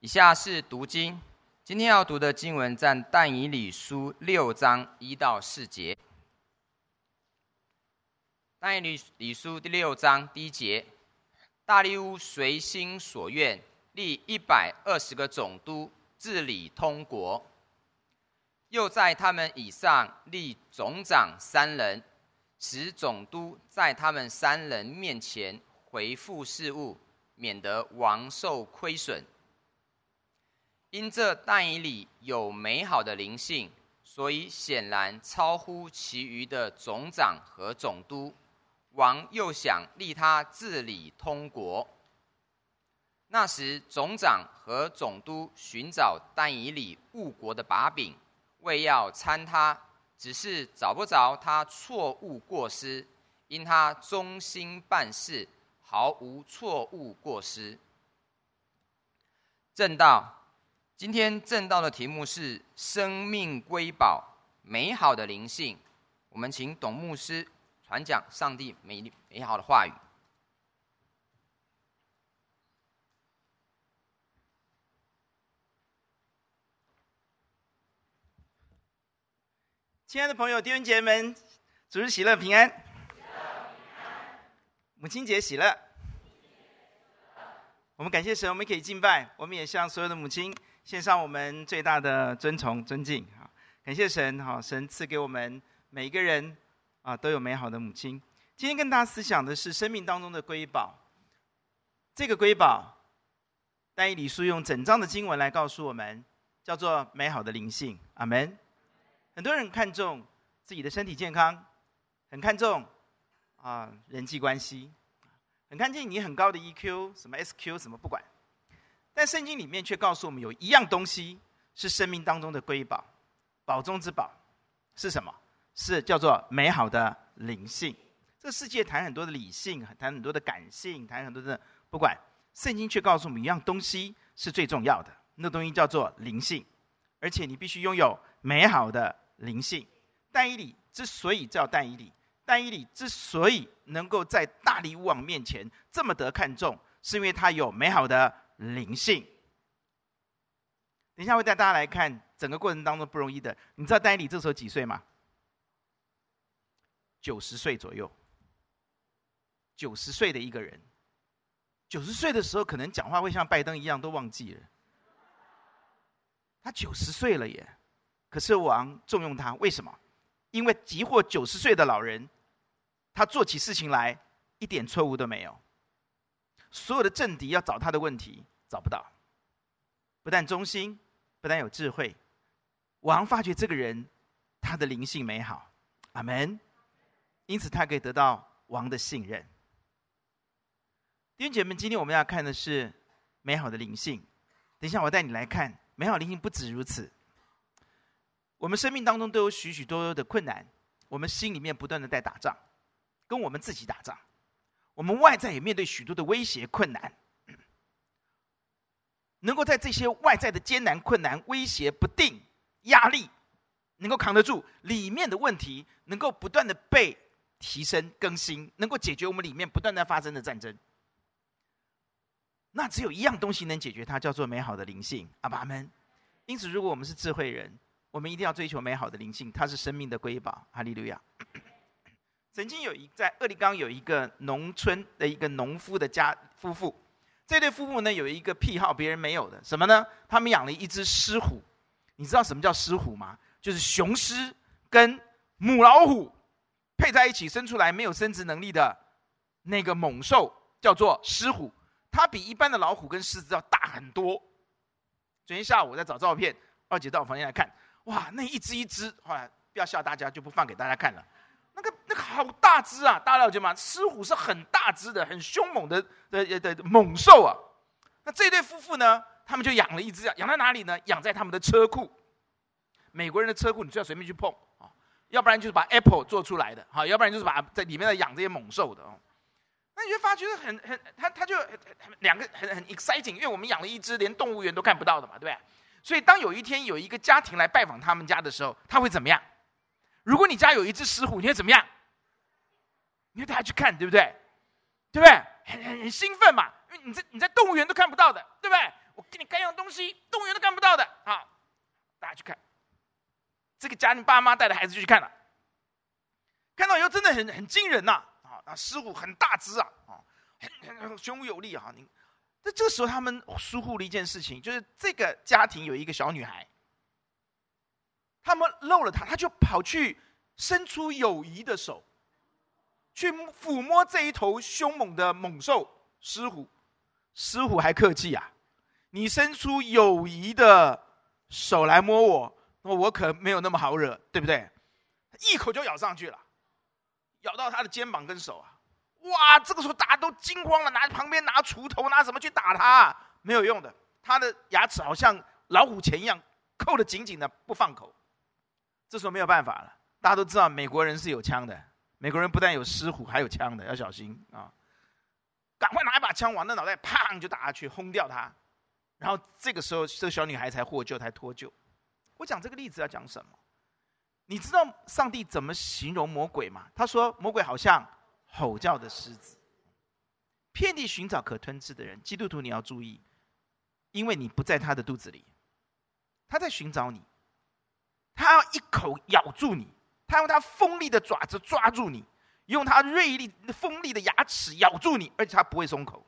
以下是读经，今天要读的经文在但以理书六章一到四节。但以理理书第六章第一节：大利乌随心所愿，立一百二十个总督治理通国，又在他们以上立总长三人，使总督在他们三人面前回复事务，免得王受亏损。因这但以理有美好的灵性，所以显然超乎其余的总长和总督。王又想立他治理通国。那时总长和总督寻找但以理误国的把柄，为要参他，只是找不着他错误过失，因他忠心办事，毫无错误过失。正道。今天正道的题目是“生命瑰宝，美好的灵性”。我们请董牧师传讲上帝美美好的话语。亲爱的朋友、弟兄姐妹们，主日喜乐平安，母亲节喜乐。我们感谢神，我们可以敬拜，我们也向所有的母亲。献上我们最大的尊崇、尊敬，啊！感谢神，哈！神赐给我们每一个人啊，都有美好的母亲。今天跟大家思想的是生命当中的瑰宝。这个瑰宝，但以理书用整章的经文来告诉我们，叫做美好的灵性。阿门。很多人看重自己的身体健康，很看重啊人际关系，很看重你很高的 EQ，什么 SQ，什么不管。但圣经里面却告诉我们，有一样东西是生命当中的瑰宝，宝中之宝是什么？是叫做美好的灵性。这个世界谈很多的理性，谈很多的感性，谈很多的不管，圣经却告诉我们一样东西是最重要的，那东西叫做灵性，而且你必须拥有美好的灵性。但以理之所以叫但以理，但以理之所以能够在大利乌王面前这么得看重，是因为他有美好的。灵性。等一下，会带大家来看整个过程当中不容易的。你知道但以理这时候几岁吗？九十岁左右。九十岁的一个人，九十岁的时候可能讲话会像拜登一样都忘记了。他九十岁了耶，可是王重用他，为什么？因为即或九十岁的老人，他做起事情来一点错误都没有。所有的政敌要找他的问题找不到，不但忠心，不但有智慧，王发觉这个人他的灵性美好，阿门。因此他可以得到王的信任。弟兄姐妹，今天我们要看的是美好的灵性。等一下我带你来看美好灵性，不止如此。我们生命当中都有许许多多的困难，我们心里面不断的在打仗，跟我们自己打仗。我们外在也面对许多的威胁困难，能够在这些外在的艰难困难、威胁不定、压力，能够扛得住里面的问题，能够不断的被提升更新，能够解决我们里面不断在发生的战争。那只有一样东西能解决它，叫做美好的灵性。阿爸们，因此，如果我们是智慧人，我们一定要追求美好的灵性，它是生命的瑰宝。哈利路亚。曾经有一在俄勒冈有一个农村的一个农夫的家夫妇，这对夫妇呢有一个癖好，别人没有的什么呢？他们养了一只狮虎。你知道什么叫狮虎吗？就是雄狮跟母老虎配在一起生出来没有生殖能力的那个猛兽，叫做狮虎。它比一般的老虎跟狮子要大很多。昨天下午我在找照片，二姐到我房间来看，哇，那一只一只，后来不要吓大家，就不放给大家看了。好大只啊！大家了解吗？狮虎是很大只的、很凶猛的的的，猛兽啊。那这对夫妇呢，他们就养了一只啊，养在哪里呢？养在他们的车库。美国人的车库，你最好随便去碰啊，要不然就是把 Apple 做出来的，哈，要不然就是把在里面的养这些猛兽的哦。那你就发觉很很，他他就两个很很 exciting，因为我们养了一只连动物园都看不到的嘛，对不对？所以当有一天有一个家庭来拜访他们家的时候，他会怎么样？如果你家有一只狮虎，你会怎么样？你会带他去看，对不对？对不对？很很很兴奋嘛，因为你在你在动物园都看不到的，对不对？我给你该用的东西，动物园都看不到的啊！大家去看，这个家庭爸妈带着孩子就去看了，看到以后真的很很惊人呐！啊，那狮虎很大只啊，啊，很很雄武有力啊！你，在这个时候他们疏忽了一件事情，就是这个家庭有一个小女孩，他们漏了她，他就跑去伸出友谊的手，去抚摸这一头凶猛的猛兽狮虎。狮虎还客气啊！你伸出友谊的手来摸我，那我可没有那么好惹，对不对？一口就咬上去了，咬到他的肩膀跟手啊！哇，这个时候大家都惊慌了，拿旁边拿锄头拿什么去打他，没有用的，他的牙齿好像老虎钳一样扣得紧紧的不放口。这时候没有办法了，大家都知道美国人是有枪的，美国人不但有狮虎，还有枪的，要小心啊！赶快拿一把枪往那脑袋砰就打下去，轰掉他。然后这个时候，这个小女孩才获救，才脱救。我讲这个例子要讲什么？你知道上帝怎么形容魔鬼吗？他说魔鬼好像吼叫的狮子，遍地寻找可吞吃的人。基督徒你要注意，因为你不在他的肚子里，他在寻找你，他要一口咬住你，他用他锋利的爪子抓住你。用它锐利、锋利的牙齿咬住你，而且它不会松口。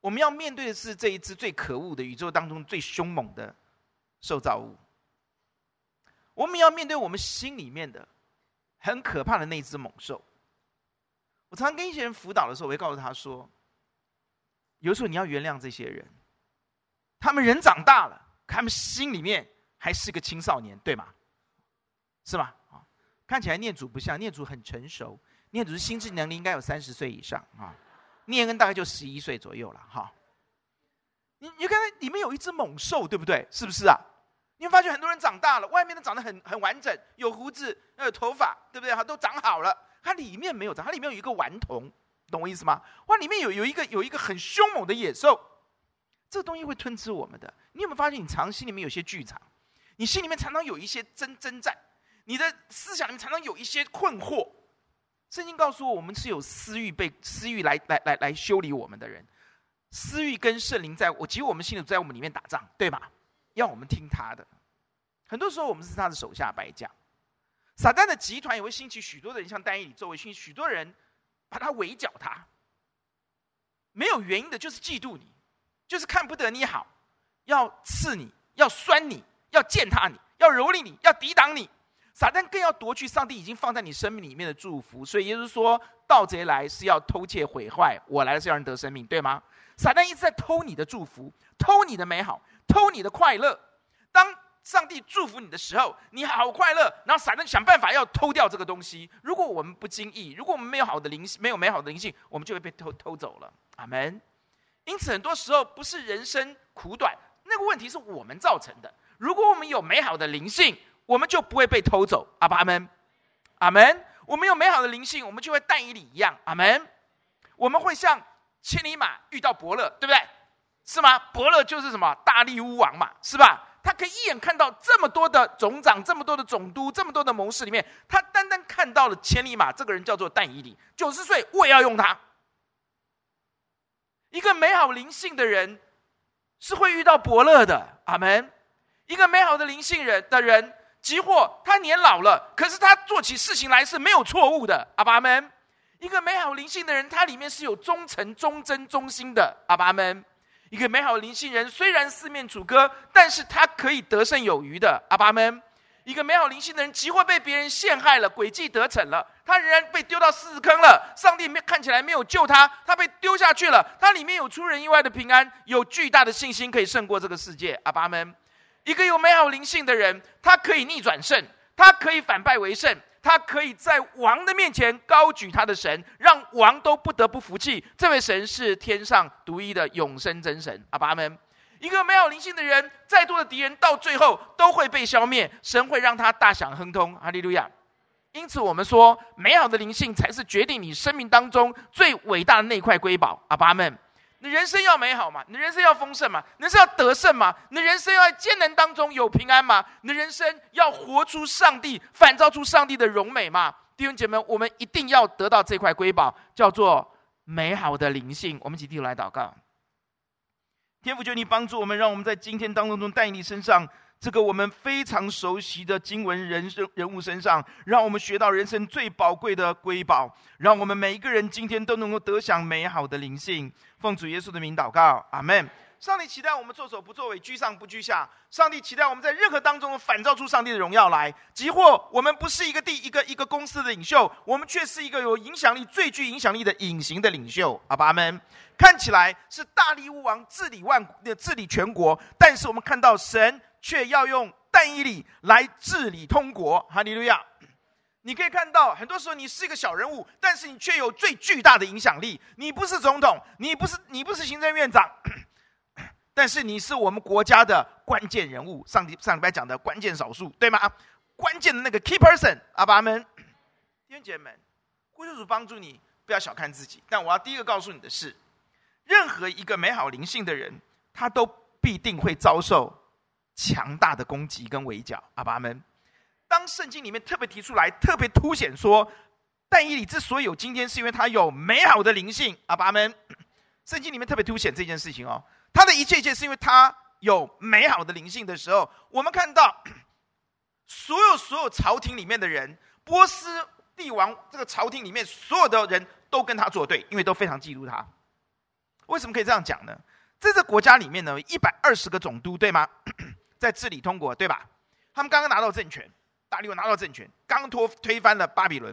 我们要面对的是这一只最可恶的宇宙当中最凶猛的受造物。我们要面对我们心里面的很可怕的那只猛兽。我常常跟一些人辅导的时候，我会告诉他说：有时候你要原谅这些人，他们人长大了，他们心里面还是个青少年，对吗？是吧？看起来念祖不像，念祖很成熟，念祖是心智能力应该有三十岁以上啊，念恩大概就十一岁左右了哈。你你看里面有一只猛兽，对不对？是不是啊？你会发现很多人长大了，外面都长得很很完整，有胡子，有头发，对不对？哈，都长好了，它里面没有长，它里面有一个顽童，懂我意思吗？哇，里面有有一个有一个很凶猛的野兽，这个东西会吞吃我们的。你有没有发现，你常心里面有些剧场，你心里面常常有一些争争战。你的思想里面常常有一些困惑。圣经告诉我，我们是有私欲被私欲来来来来修理我们的人。私欲跟圣灵在我，其实我们心里在我们里面打仗，对吧？要我们听他的。很多时候我们是他的手下败将。撒旦的集团也会兴起许多的人，像但以理周围兴许多人，把他围剿他。没有原因的，就是嫉妒你，就是看不得你好，要刺你，要酸你，要践踏你，要蹂躏你，要抵挡你。撒旦更要夺去上帝已经放在你生命里面的祝福，所以耶稣说：“盗贼来是要偷窃毁坏，我来是要人得生命，对吗？”撒旦一直在偷你的祝福，偷你的美好，偷你的快乐。当上帝祝福你的时候，你好快乐，然后撒旦想办法要偷掉这个东西。如果我们不经意，如果我们没有好的灵，没有美好的灵性，我们就会被偷偷走了。阿门。因此，很多时候不是人生苦短，那个问题是我们造成的。如果我们有美好的灵性，我们就不会被偷走，阿爸阿门，阿门。我们有美好的灵性，我们就会但以理一样，阿门。我们会像千里马遇到伯乐，对不对？是吗？伯乐就是什么大力乌王嘛，是吧？他可以一眼看到这么多的总长，这么多的总督，这么多的谋士里面，他单单看到了千里马这个人叫做但以礼，九十岁我也要用他。一个美好灵性的人是会遇到伯乐的，阿门。一个美好的灵性人的人。即或他年老了，可是他做起事情来是没有错误的。阿爸们，一个美好灵性的人，他里面是有忠诚、忠贞、忠心的。阿爸们，一个美好灵性人，虽然四面楚歌，但是他可以得胜有余的。阿爸们，一个美好灵性的人，即或被别人陷害了，诡计得逞了，他仍然被丢到狮子坑了。上帝没看起来没有救他，他被丢下去了。他里面有出人意外的平安，有巨大的信心，可以胜过这个世界。阿爸们。一个有美好灵性的人，他可以逆转胜，他可以反败为胜，他可以在王的面前高举他的神，让王都不得不服气。这位神是天上独一的永生真神。阿爸们，一个没有灵性的人，再多的敌人到最后都会被消灭，神会让他大享亨通。哈利路亚！因此，我们说，美好的灵性才是决定你生命当中最伟大的那块瑰宝。阿爸们。你人生要美好嘛？你人生要丰盛嘛？人生要得胜嘛？你人生要在艰难当中有平安嘛？你人生要活出上帝，反照出上帝的荣美嘛？弟兄姐妹，我们一定要得到这块瑰宝，叫做美好的灵性。我们一起低头来祷告。天父求你帮助我们，让我们在今天当中中带你身上，这个我们非常熟悉的经文人生人物身上，让我们学到人生最宝贵的瑰宝，让我们每一个人今天都能够得享美好的灵性。奉主耶稣的名祷告，阿门。上帝期待我们作首不作尾，居上不居下。上帝期待我们在任何当中反照出上帝的荣耀来。即或我们不是一个地一个一个公司的领袖，我们却是一个有影响力、最具影响力的隐形的领袖。阿爸们，看起来是大力乌王治理万治理全国，但是我们看到神却要用但以理来治理通国。哈利路亚！你可以看到，很多时候你是一个小人物，但是你却有最巨大的影响力。你不是总统，你不是你不是行政院长。但是你是我们国家的关键人物，上礼上礼拜讲的关键少数，对吗？关键的那个 key person，阿爸们，弟兄姐们，呼求主帮助你，不要小看自己。但我要第一个告诉你的是，任何一个美好灵性的人，他都必定会遭受强大的攻击跟围剿，阿爸们。当圣经里面特别提出来，特别凸显说，但以理之所以有今天，是因为他有美好的灵性，阿爸们。圣经里面特别凸显这件事情哦。他的一切一切是因为他有美好的灵性的时候，我们看到所有所有朝廷里面的人，波斯帝王这个朝廷里面所有的人都跟他作对，因为都非常嫉妒他。为什么可以这样讲呢？在这个国家里面呢，一百二十个总督，对吗？在治理通国，对吧？他们刚刚拿到政权，大力王拿到政权，刚推推翻了巴比伦，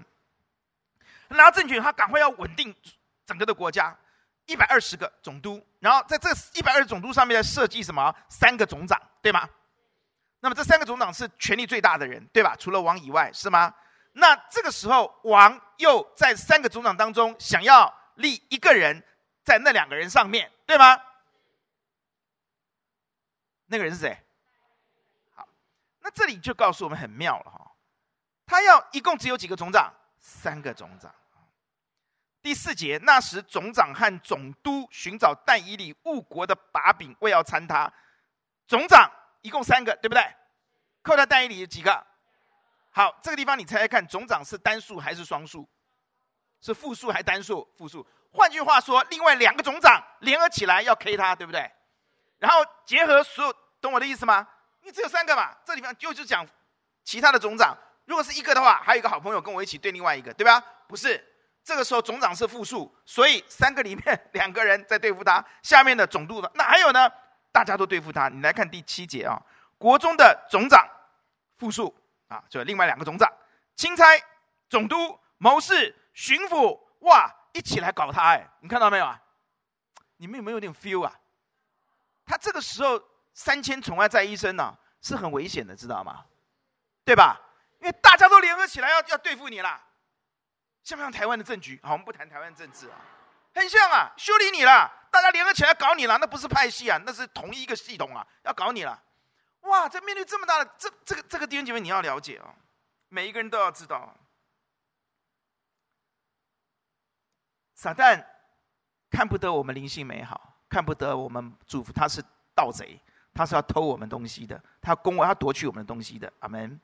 拿到政权，他赶快要稳定整个的国家。一百二十个总督，然后在这一百二十总督上面再设计什么？三个总长，对吗？那么这三个总长是权力最大的人，对吧？除了王以外，是吗？那这个时候，王又在三个总长当中想要立一个人在那两个人上面，对吗？那个人是谁？那这里就告诉我们很妙了哈，他要一共只有几个总长？三个总长。第四节，那时总长和总督寻找但以理误国的把柄，为要参他。总长一共三个，对不对？扣掉但以理有几个？好，这个地方你猜猜看，总长是单数还是双数？是复数还是单数？复数。换句话说，另外两个总长联合起来要 K 他，对不对？然后结合所有，懂我的意思吗？因为只有三个嘛，这地方就是讲其他的总长。如果是一个的话，还有一个好朋友跟我一起对另外一个，对吧？不是。这个时候总长是复数，所以三个里面两个人在对付他，下面的总督呢？那还有呢？大家都对付他。你来看第七节啊，国中的总长复数啊，就另外两个总长，钦差、总督、谋士、巡抚，哇，一起来搞他哎！你看到没有啊？你们有没有点 feel 啊？他这个时候三千宠爱在一身呢、啊，是很危险的，知道吗？对吧？因为大家都联合起来要要对付你了。像不像台湾的政局？好，我们不谈台湾政治啊，很像啊，修理你了，大家联合起来搞你了，那不是派系啊，那是同一个系统啊，要搞你了。哇，在面对这么大的这这个这个弟兄姐妹，你要了解啊，每一个人都要知道，撒旦看不得我们灵性美好，看不得我们祝福，他是盗贼，他是要偷我们东西的，他要攻我，他夺取我们的东西的。阿门。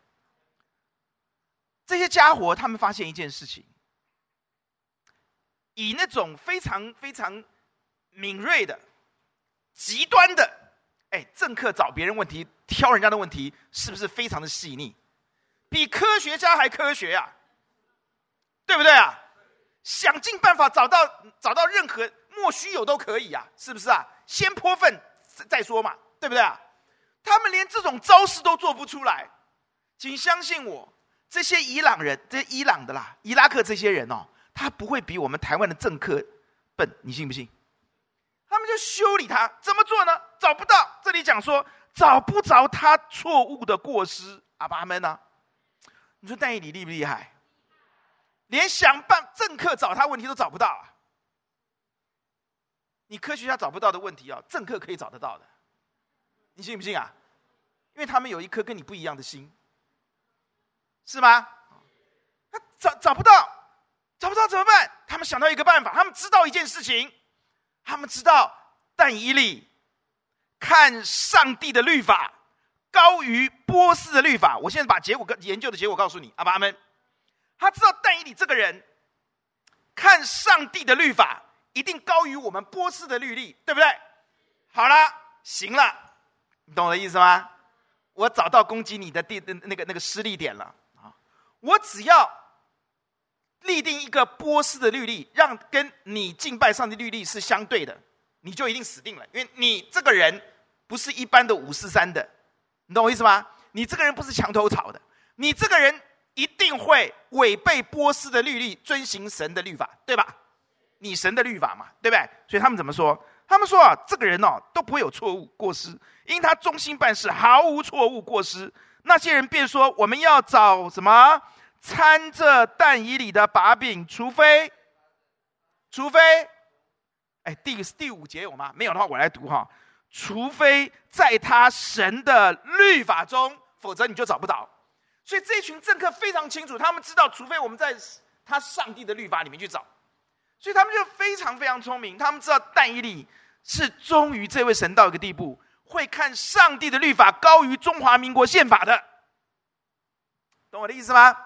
这些家伙，他们发现一件事情。以那种非常非常敏锐的、极端的，哎，政客找别人问题、挑人家的问题，是不是非常的细腻？比科学家还科学啊，对不对啊？想尽办法找到找到任何莫须有都可以啊，是不是啊？先泼粪再说嘛，对不对啊？他们连这种招式都做不出来，请相信我，这些伊朗人，这伊朗的啦、伊拉克这些人哦。他不会比我们台湾的政客笨，你信不信？他们就修理他，怎么做呢？找不到，这里讲说找不着他错误的过失，阿爸们呢？你说戴义你厉不厉害？连想办政客找他问题都找不到啊！你科学家找不到的问题啊，政客可以找得到的，你信不信啊？因为他们有一颗跟你不一样的心，是吗？他找找不到。找不到怎么办？他们想到一个办法，他们知道一件事情，他们知道但以理看上帝的律法高于波斯的律法。我现在把结果跟研究的结果告诉你，阿爸阿们，他知道但以理这个人看上帝的律法一定高于我们波斯的律例，对不对？好了，行了，你懂我的意思吗？我找到攻击你的地那个那个施力点了啊！我只要立定一个波斯的律例，让跟你敬拜上帝律例是相对的，你就一定死定了，因为你这个人不是一般的五四三的，你懂我意思吗？你这个人不是墙头草的，你这个人一定会违背波斯的律例，遵行神的律法，对吧？你神的律法嘛，对不对？所以他们怎么说？他们说啊，这个人哦都不会有错误过失，因他忠心办事，毫无错误过失。那些人便说，我们要找什么掺着但以里的把柄，除非，除非，哎，第第五节有吗？没有的话，我来读哈。除非在他神的律法中，否则你就找不到。所以这群政客非常清楚，他们知道，除非我们在他上帝的律法里面去找。所以他们就非常非常聪明，他们知道但以理是忠于这位神到一个地步，会看上帝的律法高于中华民国宪法的，懂我的意思吗？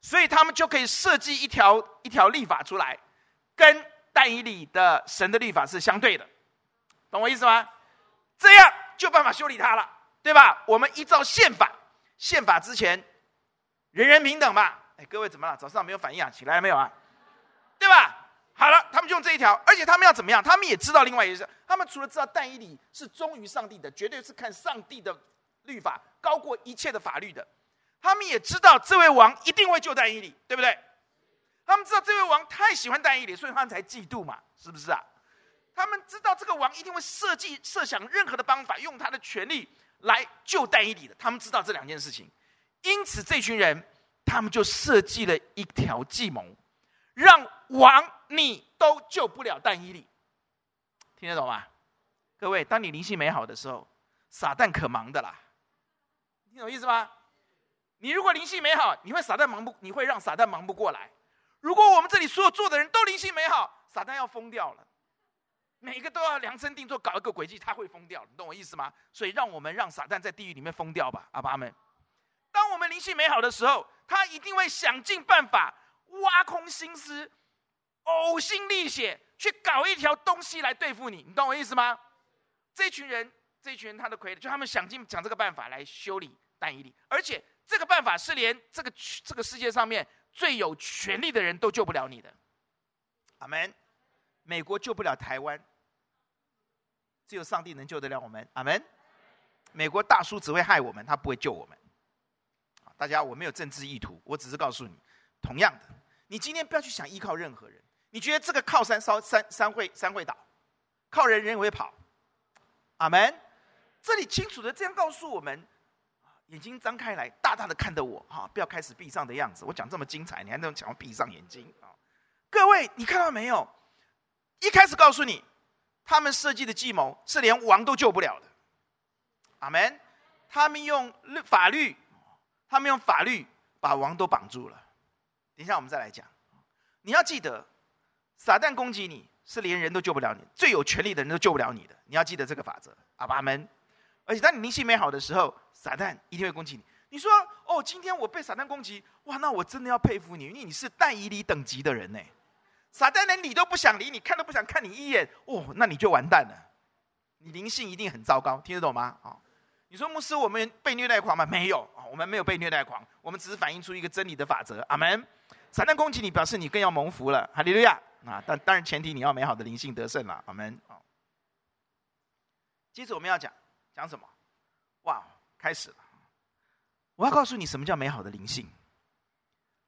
所以他们就可以设计一条一条律法出来，跟但以理的神的律法是相对的，懂我意思吗？这样就办法修理他了，对吧？我们依照宪法，宪法之前人人平等嘛。哎，各位怎么了？早上没有反应啊？起来了没有啊？对吧？好了，他们就用这一条，而且他们要怎么样？他们也知道另外一件事，他们除了知道但以理是忠于上帝的，绝对是看上帝的律法高过一切的法律的，他们也知道这位王一定会救但以理，对不对？他们知道这位王太喜欢但以理，所以他们才嫉妒嘛，是不是啊？他们知道这个王一定会设计设想任何的方法，用他的权力来救但以理的。他们知道这两件事情，因此这群人他们就设计了一条计谋，让王。你都救不了但以理，听得懂吗？各位，当你灵性美好的时候，撒旦可忙的啦，听懂意思吗？你如果灵性美好，你会撒旦忙不？你会让撒旦忙不过来。如果我们这里所有坐的人都灵性美好，撒旦要疯掉了，每个都要量身定做搞一个诡计，他会疯掉，你懂我意思吗？所以让我们让撒旦在地狱里面疯掉吧，阿爸们。当我们灵性美好的时候，他一定会想尽办法挖空心思。呕心沥血去搞一条东西来对付你，你懂我意思吗？这群人，这群人他的傀儡，就他们想尽想这个办法来修理但以理，而且这个办法是连这个这个世界上面最有权力的人都救不了你的。阿门。美国救不了台湾，只有上帝能救得了我们。阿门。美国大叔只会害我们，他不会救我们。大家，我没有政治意图，我只是告诉你，同样的，你今天不要去想依靠任何人。你觉得这个靠山烧山山会山会倒，靠人人也会跑，阿门。这里清楚的这样告诉我们，眼睛张开来，大大的看着我，哈，不要开始闭上的样子。我讲这么精彩，你还能想要闭上眼睛啊？各位，你看到没有？一开始告诉你，他们设计的计谋是连王都救不了的，阿门。他们用法律，他们用法律把王都绑住了。等一下我们再来讲，你要记得。撒旦攻击你是连人都救不了你，最有权力的人都救不了你的。你要记得这个法则，阿爸们。而且当你灵性美好的时候，撒旦一定会攻击你。你说哦，今天我被撒旦攻击，哇，那我真的要佩服你，因为你是但以理等级的人呢。撒旦连理都不想理你，看都不想看你一眼，哦，那你就完蛋了。你灵性一定很糟糕，听得懂吗？啊，你说牧师，我们被虐待狂吗？没有，我们没有被虐待狂，我们只是反映出一个真理的法则。阿门。撒旦攻击你，表示你更要蒙福了。哈利路亚。啊，但当然前提你要美好的灵性得胜了，阿门。好，接着我们要讲讲什么？哇，开始了！我要告诉你什么叫美好的灵性。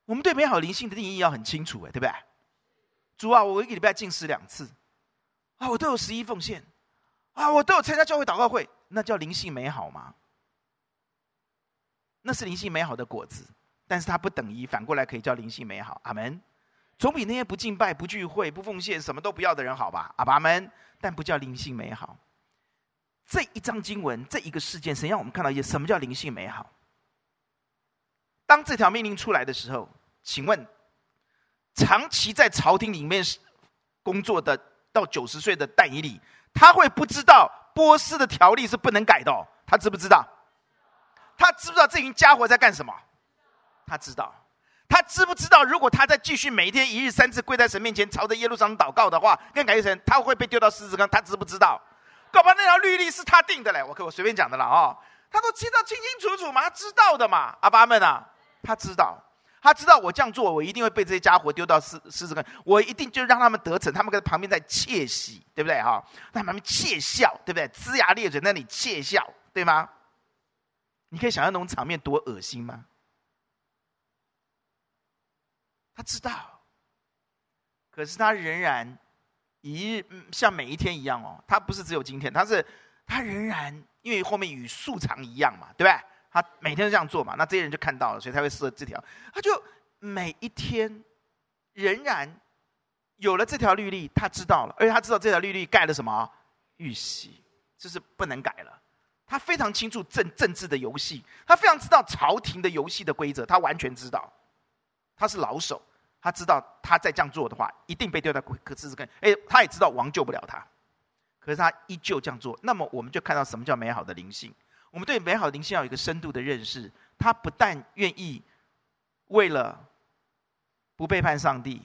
我们对美好灵性的定义要很清楚，哎，对不对？主啊，我一个礼拜禁食两次，啊，我都有十一奉献，啊，我都有参加教会祷告会，那叫灵性美好吗？那是灵性美好的果子，但是它不等于反过来可以叫灵性美好，阿门。总比那些不敬拜、不聚会、不奉献、什么都不要的人好吧？阿爸们，但不叫灵性美好。这一章经文，这一个事件，神让我们看到一些什么叫灵性美好。当这条命令出来的时候，请问，长期在朝廷里面工作的到九十岁的戴以理，他会不知道波斯的条例是不能改的哦？他知不知道？他知不知道这群家伙在干什么？他知道。他知不知道，如果他再继续每天一日三次跪在神面前，朝着耶路撒冷祷告的话，跟感谢神，他会被丢到狮子坑。他知不知道？搞不好那条律例是他定的嘞，我可我随便讲的了哦，他都记得清清楚楚嘛，他知道的嘛，阿爸们啊，他知道。他知道我这样做，我一定会被这些家伙丢到狮狮子坑。我一定就让他们得逞，他们在旁边在窃喜，对不对哈？在旁边窃笑，对不对？龇牙咧嘴，那里窃笑，对吗？你可以想象那种场面多恶心吗？他知道，可是他仍然一日像每一天一样哦。他不是只有今天，他是他仍然因为后面与素常一样嘛，对不对？他每天都这样做嘛，那这些人就看到了，所以他会设这条。他就每一天仍然有了这条律例，他知道了，而且他知道这条律例盖了什么玉玺，就是不能改了。他非常清楚政政治的游戏，他非常知道朝廷的游戏的规则，他完全知道。他是老手，他知道他再这样做的话，一定被丢到可试试看。哎，他也知道王救不了他，可是他依旧这样做。那么我们就看到什么叫美好的灵性。我们对美好的灵性要有一个深度的认识。他不但愿意为了不背叛上帝，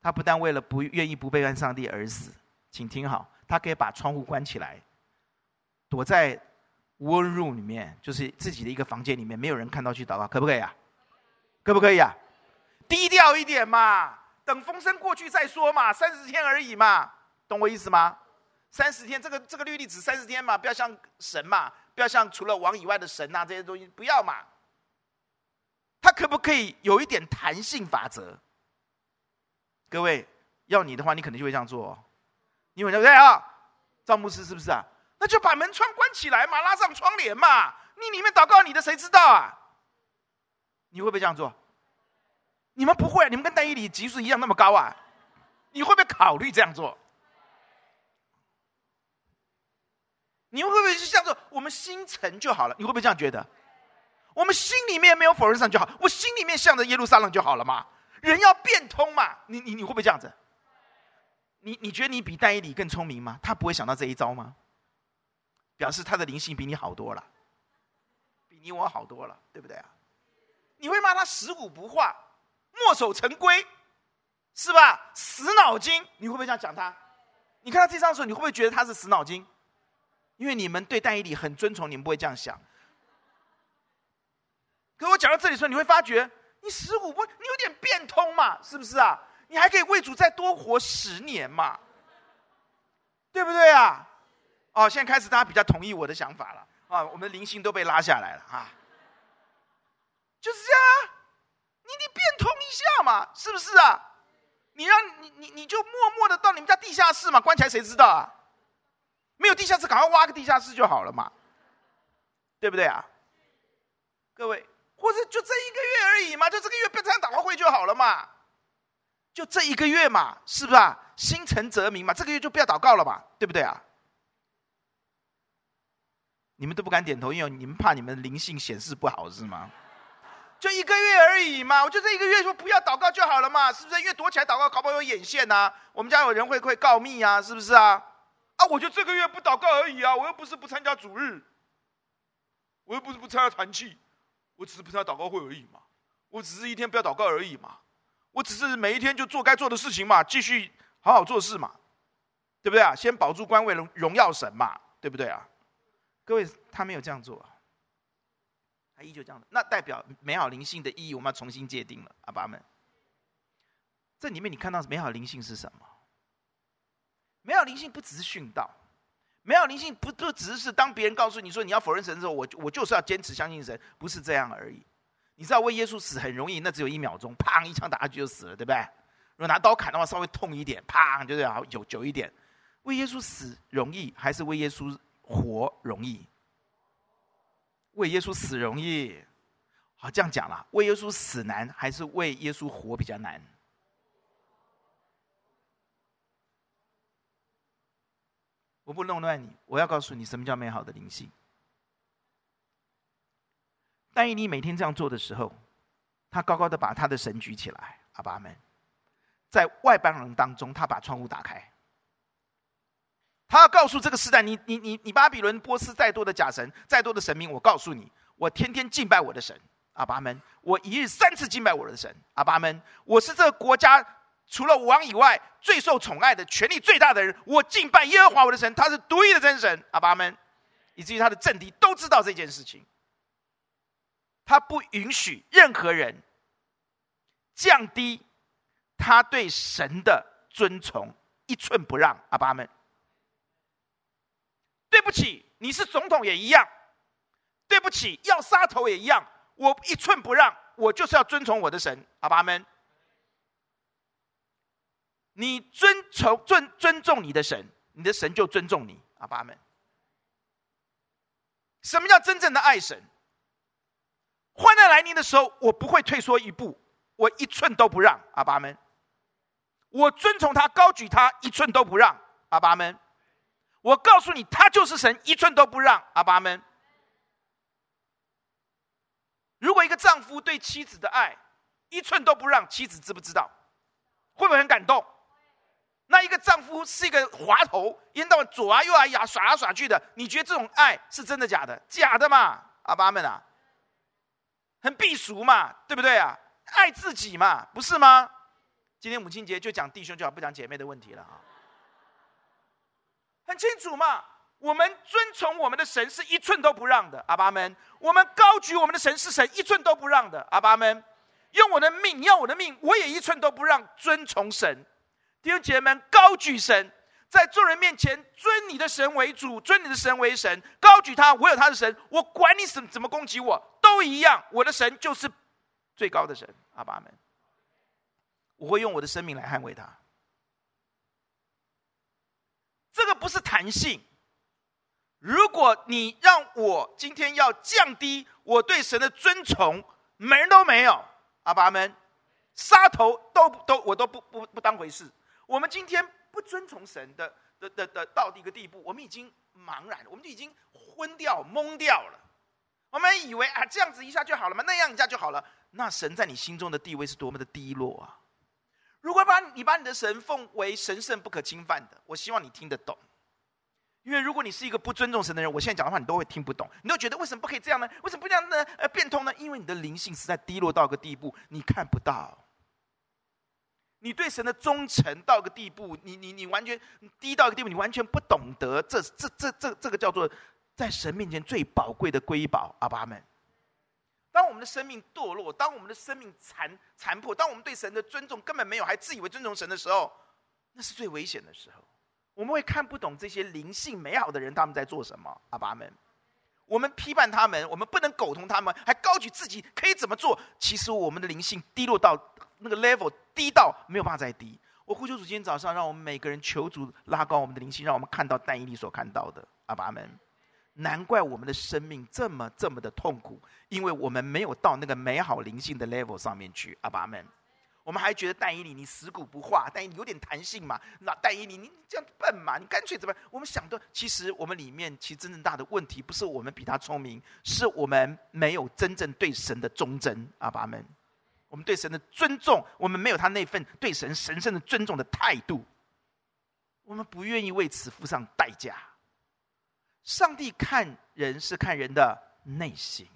他不但为了不愿意不背叛上帝而死。请听好，他可以把窗户关起来，躲在 war room 里面，就是自己的一个房间里面，没有人看到去祷告，可不可以啊？可不可以啊？低调一点嘛，等风声过去再说嘛，三十天而已嘛，懂我意思吗？三十天，这个这个律例只三十天嘛，不要像神嘛，不要像除了王以外的神呐、啊、这些东西，不要嘛。他可不可以有一点弹性法则？各位，要你的话，你可能就会这样做、哦。你们对不对啊？赵牧师是不是啊？那就把门窗关起来嘛，拉上窗帘嘛。你里面祷告你的，谁知道啊？你会不会这样做？你们不会，你们跟戴伊理级数一样那么高啊？你会不会考虑这样做？你们会不会是这样做？我们心诚就好了。你会不会这样觉得？我们心里面没有否认上就好，我心里面向着耶路撒冷就好了嘛。人要变通嘛。你你你会不会这样子？你你觉得你比戴伊理更聪明吗？他不会想到这一招吗？表示他的灵性比你好多了，比你我好多了，对不对啊？你会骂他食古不化、墨守成规，是吧？死脑筋。你会不会这样讲他？你看他这张的时候，你会不会觉得他是死脑筋？因为你们对但以理很尊崇，你们不会这样想。可我讲到这里的时候，你会发觉，你死五不，你有点变通嘛，是不是啊？你还可以为主再多活十年嘛，对不对啊？哦，现在开始大家比较同意我的想法了啊，我们的灵性都被拉下来了啊，就是这样啊，你你变通一下嘛，是不是啊？你让你你你就默默的到你们家地下室嘛，关起来谁知道啊？没有地下室，赶快挖个地下室就好了嘛，对不对啊？各位，或者就这一个月而已嘛，就这个月不参加祷告会就好了嘛，就这一个月嘛，是不是啊？心诚则明嘛，这个月就不要祷告了嘛，对不对啊？你们都不敢点头，因为你们怕你们灵性显示不好是吗？就一个月而已嘛，我就这一个月说不要祷告就好了嘛，是不是？因为躲起来祷告，搞不好有眼线呐、啊，我们家有人会会告密啊，是不是啊？啊！我就这个月不祷告而已啊！我又不是不参加主日，我又不是不参加团契，我只是不参加祷告会而已嘛。我只是一天不要祷告而已嘛。我只是每一天就做该做的事情嘛，继续好好做事嘛，对不对啊？先保住官位，荣荣耀神嘛，对不对啊？各位，他没有这样做，他依旧这样的，那代表美好灵性的意义，我们要重新界定了，阿爸们。这里面你看到美好灵性是什么？美好灵性不只是训道，美好灵性不不只是当别人告诉你说你要否认神的时候，我我就是要坚持相信神，不是这样而已。你知道为耶稣死很容易，那只有一秒钟，砰一枪打下去就死了，对不对？如果拿刀砍的话，稍微痛一点，砰就这样，久久一点。为耶稣死容易，还是为耶稣活容易？为耶稣死容易，好这样讲了，为耶稣死难，还是为耶稣活比较难？我不弄乱你，我要告诉你什么叫美好的灵性。但以你每天这样做的时候，他高高的把他的神举起来，阿爸们，在外邦人当中，他把窗户打开，他要告诉这个时代：你你你你巴比伦波斯再多的假神，再多的神明，我告诉你，我天天敬拜我的神，阿巴们，我一日三次敬拜我的神，阿巴们，我是这个国家除了王以外，最受宠爱的、权力最大的人，我敬拜耶和华我的神，他是独一的真神。阿巴们，以至于他的政敌都知道这件事情。他不允许任何人降低他对神的尊崇，一寸不让。阿巴们，对不起，你是总统也一样。对不起，要杀头也一样，我一寸不让，我就是要遵从我的神。阿爸们。你遵从尊尊重你的神，你的神就尊重你。阿爸们，什么叫真正的爱神？患难来临的时候，我不会退缩一步，我一寸都不让。阿爸们，我遵从他，高举他，一寸都不让。阿爸们，我告诉你，他就是神，一寸都不让。阿爸们，如果一个丈夫对妻子的爱一寸都不让，妻子知不知道？会不会很感动？那一个丈夫是一个滑头，一到左啊右啊呀耍来耍去的，你觉得这种爱是真的假的？假的嘛，阿爸们啊，很避俗嘛，对不对啊？爱自己嘛，不是吗？今天母亲节就讲弟兄就好，不讲姐妹的问题了啊。很清楚嘛，我们遵从我们的神是一寸都不让的，阿爸们；我们高举我们的神是神一寸都不让的，阿爸们。用我的命，你要我的命，我也一寸都不让，尊崇神。弟兄姐妹们，高举神，在众人面前尊你的神为主，尊你的神为神，高举他，我有他的神，我管你怎怎么攻击我，都一样，我的神就是最高的神。阿爸们，我会用我的生命来捍卫他。这个不是弹性。如果你让我今天要降低我对神的尊崇，门儿都没有。阿爸们，杀头都都我都不不不当回事。我们今天不遵从神的的的的到一个地步，我们已经茫然，我们就已经昏掉、懵掉了。我们以为啊，这样子一下就好了嘛，那样一下就好了。那神在你心中的地位是多么的低落啊！如果把你把你的神奉为神圣不可侵犯的，我希望你听得懂。因为如果你是一个不尊重神的人，我现在讲的话你都会听不懂，你都觉得为什么不可以这样呢？为什么不这样呢？呃，变通呢？因为你的灵性实在低落到个地步，你看不到。你对神的忠诚到个地步，你你你完全低到一个地步，你完全不懂得这这这这这个叫做在神面前最宝贵的瑰宝。阿爸们，当我们的生命堕落，当我们的生命残残破，当我们对神的尊重根本没有，还自以为尊重神的时候，那是最危险的时候。我们会看不懂这些灵性美好的人他们在做什么。阿爸们，我们批判他们，我们不能苟同他们，还高举自己可以怎么做？其实我们的灵性低落到。那个 level 低到没有办法再低。我呼求主今天早上，让我们每个人求主拉高我们的灵性，让我们看到但以理所看到的。阿爸们，难怪我们的生命这么这么的痛苦，因为我们没有到那个美好灵性的 level 上面去。阿爸们，我们还觉得但以理你死骨不化，但以理有点弹性嘛？那但以理你这样笨嘛？你干脆怎么？我们想的，其实我们里面其实真正大的问题，不是我们比他聪明，是我们没有真正对神的忠贞。阿爸们。我们对神的尊重，我们没有他那份对神神圣的尊重的态度，我们不愿意为此付上代价。上帝看人是看人的内心，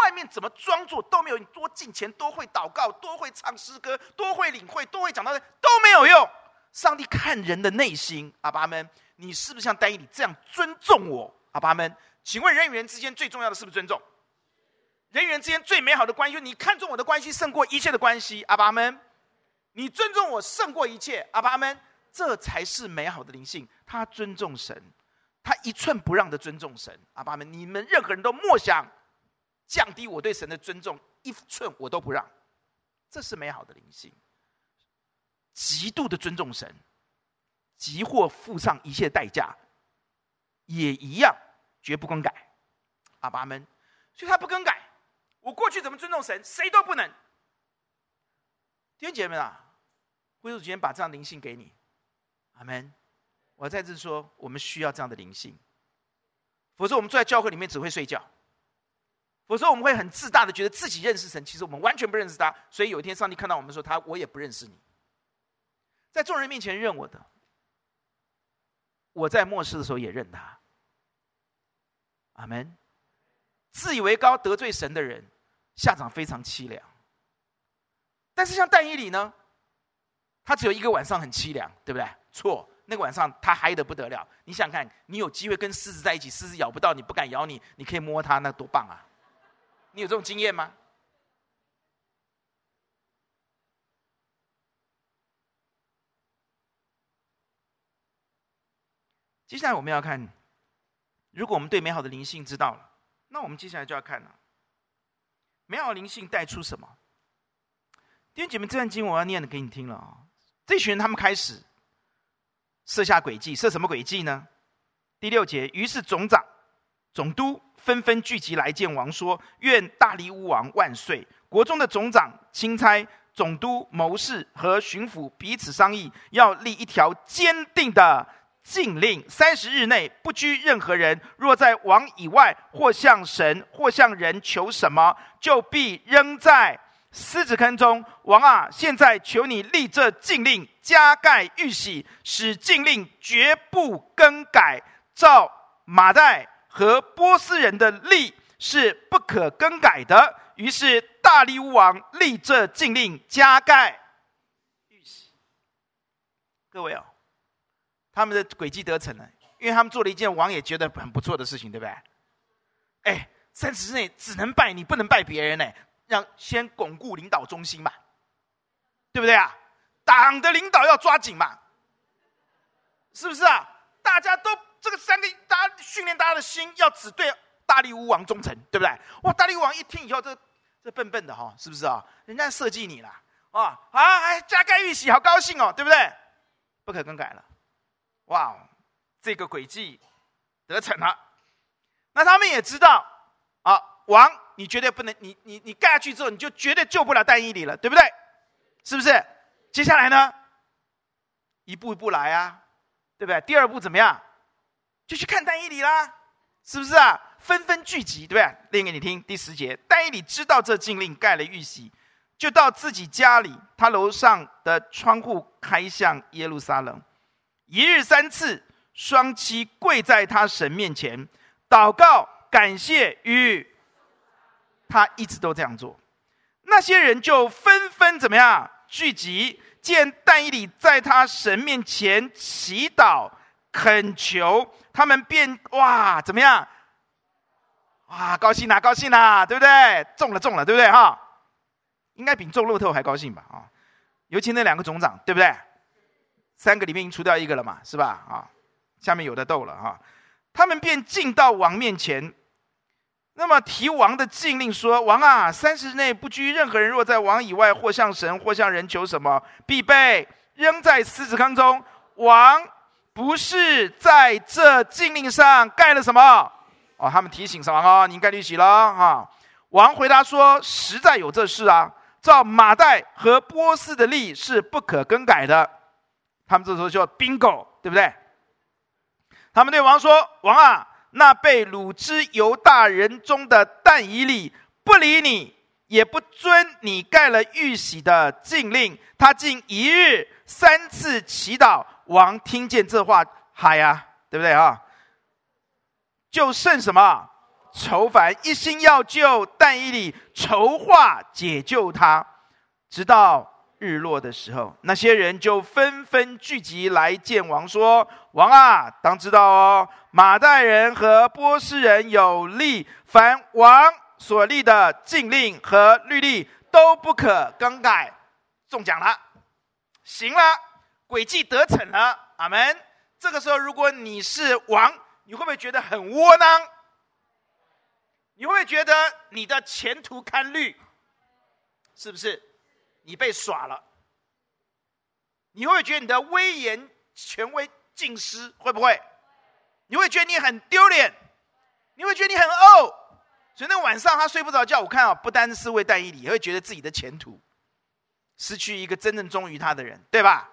外面怎么装作都没有，你多敬虔，多会祷告，多会唱诗歌，多会领会，多会讲道都没有用。上帝看人的内心，阿爸们，你是不是像丹尼这样尊重我？阿爸们，请问人与人之间最重要的是不是尊重？人与人之间最美好的关系，就是你看重我的关系胜过一切的关系，阿爸们，你尊重我胜过一切，阿爸们，这才是美好的灵性。他尊重神，他一寸不让的尊重神，阿爸们，你们任何人都莫想降低我对神的尊重，一寸我都不让，这是美好的灵性。极度的尊重神，即或付上一切代价，也一样绝不更改，阿爸们，所以他不更改。我过去怎么尊重神，谁都不能。弟兄姐妹们啊，会主今天把这样灵性给你，阿门。我再次说，我们需要这样的灵性，否则我们坐在教会里面只会睡觉，否则我们会很自大的觉得自己认识神，其实我们完全不认识他。所以有一天上帝看到我们说他，我也不认识你，在众人面前认我的，我在末世的时候也认他，阿门。自以为高得罪神的人，下场非常凄凉。但是像但以理呢，他只有一个晚上很凄凉，对不对？错，那个晚上他嗨的不得了。你想看，你有机会跟狮子在一起，狮子咬不到你，不敢咬你，你可以摸它，那多棒啊！你有这种经验吗？接下来我们要看，如果我们对美好的灵性知道了，那我们接下来就要看了，美好灵性带出什么？弟兄姐妹，这段经我要念的给你听了啊！这群人他们开始设下诡计，设什么诡计呢？第六节，于是总长、总督纷纷聚集来见王，说：“愿大利乌王万岁！”国中的总长、钦差、总督、谋士和巡抚彼此商议，要立一条坚定的禁令：三十日内不拘任何人，若在王以外或向神或向人求什么，就必扔在。狮子坑中，王啊，现在求你立这禁令，加盖玉玺，使禁令绝不更改。照马代和波斯人的例是不可更改的。于是大利乌王立这禁令，加盖玉玺。各位哦，他们的诡计得逞了，因为他们做了一件王也觉得很不错的事情，对不对？哎，三十日内只能拜你，不能拜别人呢。让先巩固领导中心嘛，对不对啊？党的领导要抓紧嘛，是不是啊？大家都这个三个，大家训练大家的心，要只对大力乌王忠诚，对不对？哇，大力乌王一听以后，这这笨笨的哈，是不是啊？人家设计你了啊啊！哎，加盖玉玺，好高兴哦，对不对？不可更改了，哇，这个诡计得逞了。那他们也知道啊，王。你绝对不能，你你你盖下去之后，你就绝对救不了但以理了，对不对？是不是？接下来呢？一步一步来啊，对不对？第二步怎么样？就去看但以理啦，是不是啊？纷纷聚集，对不对？念给你听，第十节，但以理知道这禁令，盖了玉玺，就到自己家里，他楼上的窗户开向耶路撒冷，一日三次，双膝跪在他神面前，祷告、感谢与。他一直都这样做，那些人就纷纷怎么样聚集，见但以理在他神面前祈祷恳求，他们便哇怎么样？哇高兴啦、高兴啦、对不对？中了中了，对不对哈？应该比中乐透还高兴吧？啊，尤其那两个总长，对不对？三个里面已经除掉一个了嘛，是吧？啊，下面有的斗了哈，他们便进到王面前。那么提王的禁令说：“王啊，三十日内不拘任何人，若在王以外或向神或向人求什么，必被扔在狮子坑中。”王不是在这禁令上盖了什么？哦，他们提醒王哦，你应该立起了啊。王回答说：“实在有这事啊，照马代和波斯的例是不可更改的。”他们这时候就 bingo，对不对？他们对王说：“王啊。”那被掳之犹大人中的但以理不理你，也不遵你盖了玉玺的禁令，他竟一日三次祈祷。王听见这话，嗨呀，对不对啊？就剩什么愁烦，一心要救但以理，筹划解救他，直到。日落的时候，那些人就纷纷聚集来见王，说：“王啊，当知道哦，马代人和波斯人有例，凡王所立的禁令和律例都不可更改。”中奖了，行了，诡计得逞了，阿门。这个时候，如果你是王，你会不会觉得很窝囊？你会不会觉得你的前途堪虑？是不是？你被耍了，你会觉得你的威严、权威尽失？会不会？你会觉得你很丢脸？你会觉得你很怄？所以那晚上他睡不着觉。我看啊，不单是为但以理，也会觉得自己的前途失去一个真正忠于他的人，对吧？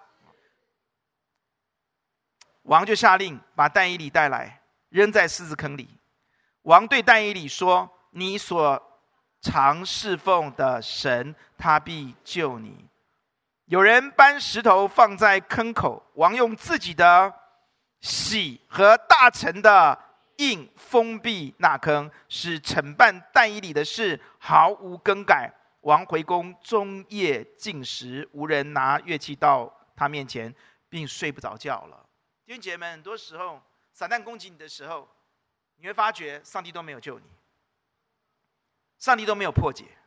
王就下令把但以理带来，扔在狮子坑里。王对但以理说：“你所。”常侍奉的神，他必救你。有人搬石头放在坑口，王用自己的玺和大臣的印封闭那坑，使惩办但以理的事毫无更改。王回宫终夜进食，无人拿乐器到他面前，并睡不着觉了。弟兄姐妹们，很多时候撒旦攻击你的时候，你会发觉上帝都没有救你，上帝都没有破解，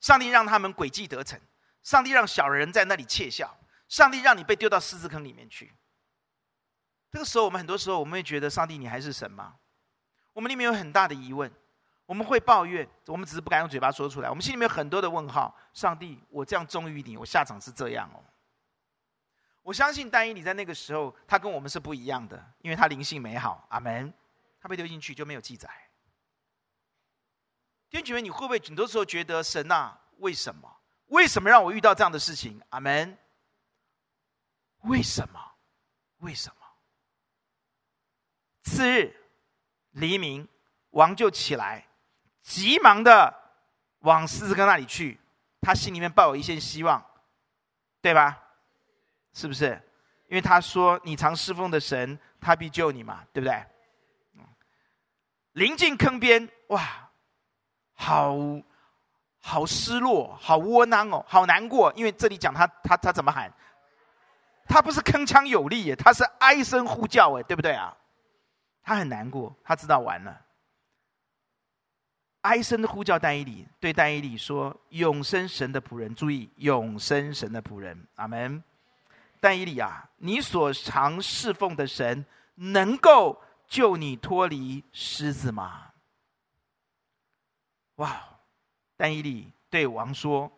上帝让他们诡计得逞，上帝让小人在那里窃笑，上帝让你被丢到狮子坑里面去。这个时候，我们很多时候我们会觉得，上帝，你还是神吗？我们里面有很大的疑问，我们会抱怨，我们只是不敢用嘴巴说出来。我们心里面有很多的问号：上帝，我这样忠于你，我下场是这样哦。我相信但以理在那个时候，他跟我们是不一样的，因为他灵性美好。阿门。他被丢进去就没有记载。弟兄姐妹，你会不会很多时候觉得神啊，为什么？为什么让我遇到这样的事情？阿门。为什么？为什么？次日黎明，王就起来，急忙的往狮子坑那里去。他心里面抱有一线希望，对吧？是不是？因为他说：“你常侍奉的神，他必救你嘛，对不对？”临近坑边，哇，好好失落，好窝囊哦，好难过。因为这里讲他他他怎么喊？他不是铿锵有力耶，他是哀声呼叫哎，对不对啊？他很难过，他知道完了。哀声的呼叫但以理，对但以理说：“永生神的仆人，注意，永生神的仆人，阿门。但以理啊，你所常侍奉的神，能够。”救你脱离狮子吗？哇！但以理对王说：“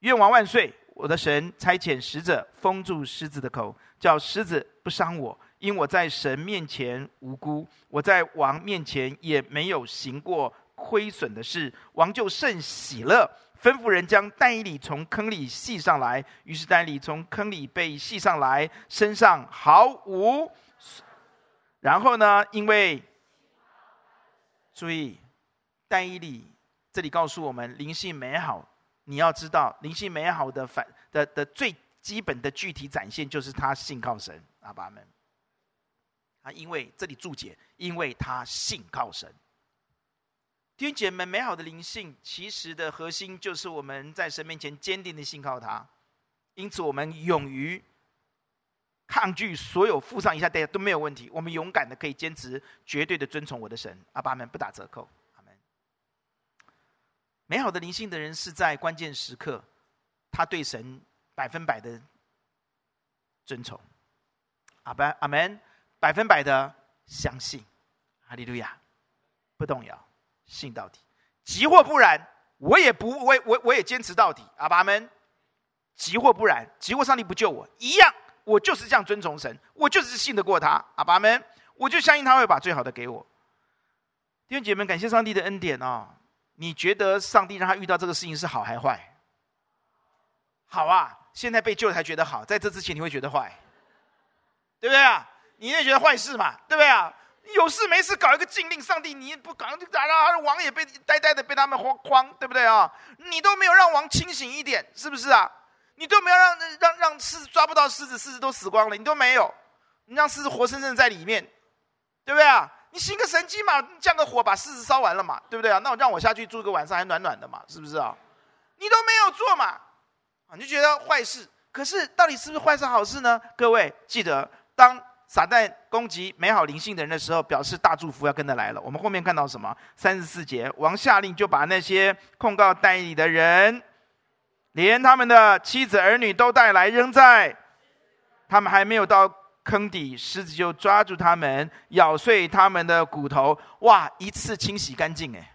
愿王万岁！我的神差遣使者封住狮子的口，叫狮子不伤我，因我在神面前无辜，我在王面前也没有行过亏损的事。”王就甚喜乐，吩咐人将但以理从坑里系上来。于是但以理从坑里被系上来，身上毫无。然后呢？因为注意，但以理这里告诉我们，灵性美好。你要知道，灵性美好的反的的最基本的具体展现，就是他信靠神。阿爸们，啊，因为这里注解，因为他信靠神。弟兄姐妹，美好的灵性其实的核心，就是我们在神面前坚定的信靠他。因此，我们勇于。抗拒所有附上一下代价都没有问题，我们勇敢的可以坚持绝对的遵从我的神，阿爸们不打折扣，美好的灵性的人是在关键时刻，他对神百分百的遵从，阿爸阿门，百分百的相信，哈利路亚，不动摇，信到底，即或不然，我也不我我我也坚持到底，阿爸们，即或不然，即或上帝不救我，一样。我就是这样尊崇神，我就是信得过他，阿爸们，我就相信他会把最好的给我。弟兄姐妹，感谢上帝的恩典哦。你觉得上帝让他遇到这个事情是好还坏？好啊，现在被救才觉得好，在这之前你会觉得坏，对不对啊？你也觉得坏事嘛，对不对啊？有事没事搞一个禁令，上帝你不搞就咋了？王也被呆呆的被他们慌慌，对不对啊？你都没有让王清醒一点，是不是啊？你都没有让让让狮子抓不到狮子，狮子都死光了，你都没有，你让狮子活生生在里面，对不对啊？你行个神迹嘛，降个火把狮子烧完了嘛，对不对啊？那我让我下去住个晚上还暖暖的嘛，是不是啊？你都没有做嘛，啊，你就觉得坏事。可是到底是不是坏事好事呢？各位记得，当撒旦攻击美好灵性的人的时候，表示大祝福要跟着来了。我们后面看到什么？三十四节，王下令就把那些控告代理的人。连他们的妻子儿女都带来扔在，他们还没有到坑底，狮子就抓住他们，咬碎他们的骨头。哇！一次清洗干净，哎，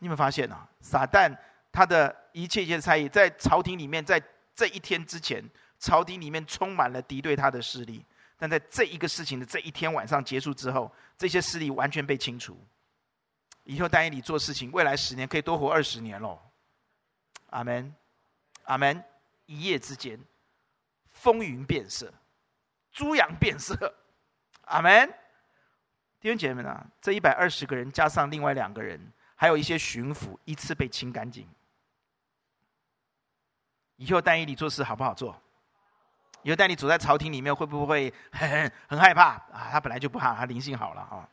你有没有发现呢、啊？撒旦他的一切一切猜疑，在朝廷里面，在这一天之前，朝廷里面充满了敌对他的势力。但在这一个事情的这一天晚上结束之后，这些势力完全被清除。以后答应你做事情，未来十年可以多活二十年喽。阿门，阿门！一夜之间，风云变色，猪羊变色。阿门！弟兄姐妹们啊，这一百二十个人加上另外两个人，还有一些巡抚，一次被清干净。以后但以理做事好不好做？以后但你走在朝廷里面，会不会很很害怕啊？他本来就不怕，他灵性好了啊。